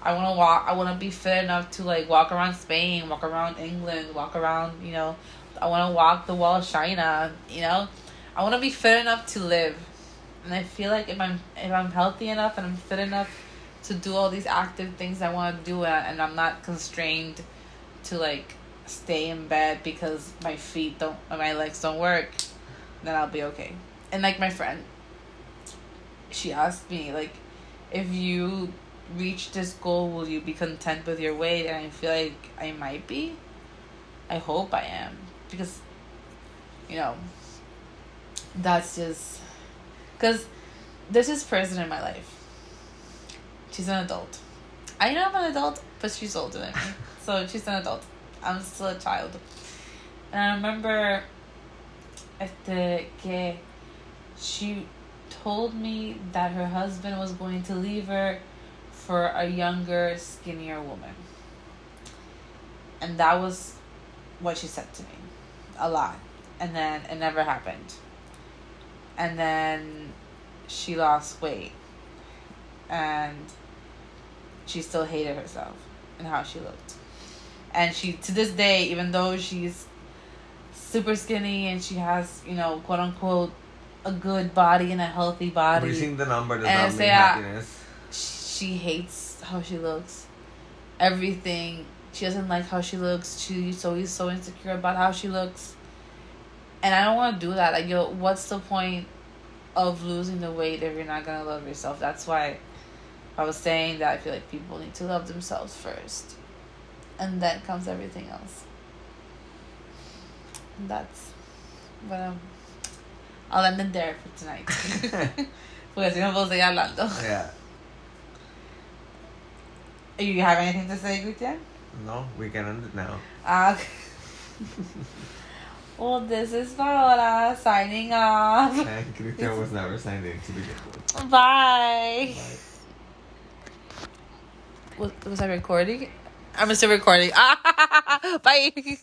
I want to walk. I want to be fit enough to like walk around Spain, walk around England, walk around. You know, I want to walk the wall of China. You know, I want to be fit enough to live, and I feel like if I'm if I'm healthy enough and I'm fit enough to do all these active things I want to do, and, I'm not constrained to like stay in bed because my feet don't, my legs don't work, then I'll be okay. And like my friend, she asked me like if you reach this goal will you be content with your weight? And i feel like i might be. I hope i am. Because you know that's just because there's this person in my life. She's an adult. I know i'm an adult but she's older than me. So she's an adult. I'm still a child. And i remember este que she told me that her husband was going to leave her for a younger, skinnier woman. And that was what she said to me a lot. And then it never happened. And then she lost weight. And she still hated herself and how she looked. And she, to this day, even though she's super skinny and she has, you know, quote unquote, a good body and a healthy body Reaching the number does And not mean uh, happiness. She hates how she looks. Everything. She doesn't like how she looks. She's always so insecure about how she looks. And I don't want to do that. Like, yo, what's the point of losing the weight if you're not going to love yourself? That's why I was saying that I feel like people need to love themselves first. And then comes everything else. And that's what I'm. I'll end it there for tonight. Porque si no puedo seguir hablando. Yeah. You have anything to say, Christian? No, we can end it now. Uh, well, this is Paola signing off. And Cristian was never signed in to begin with. Bye. Bye. Was, was I recording? I'm still recording. Bye.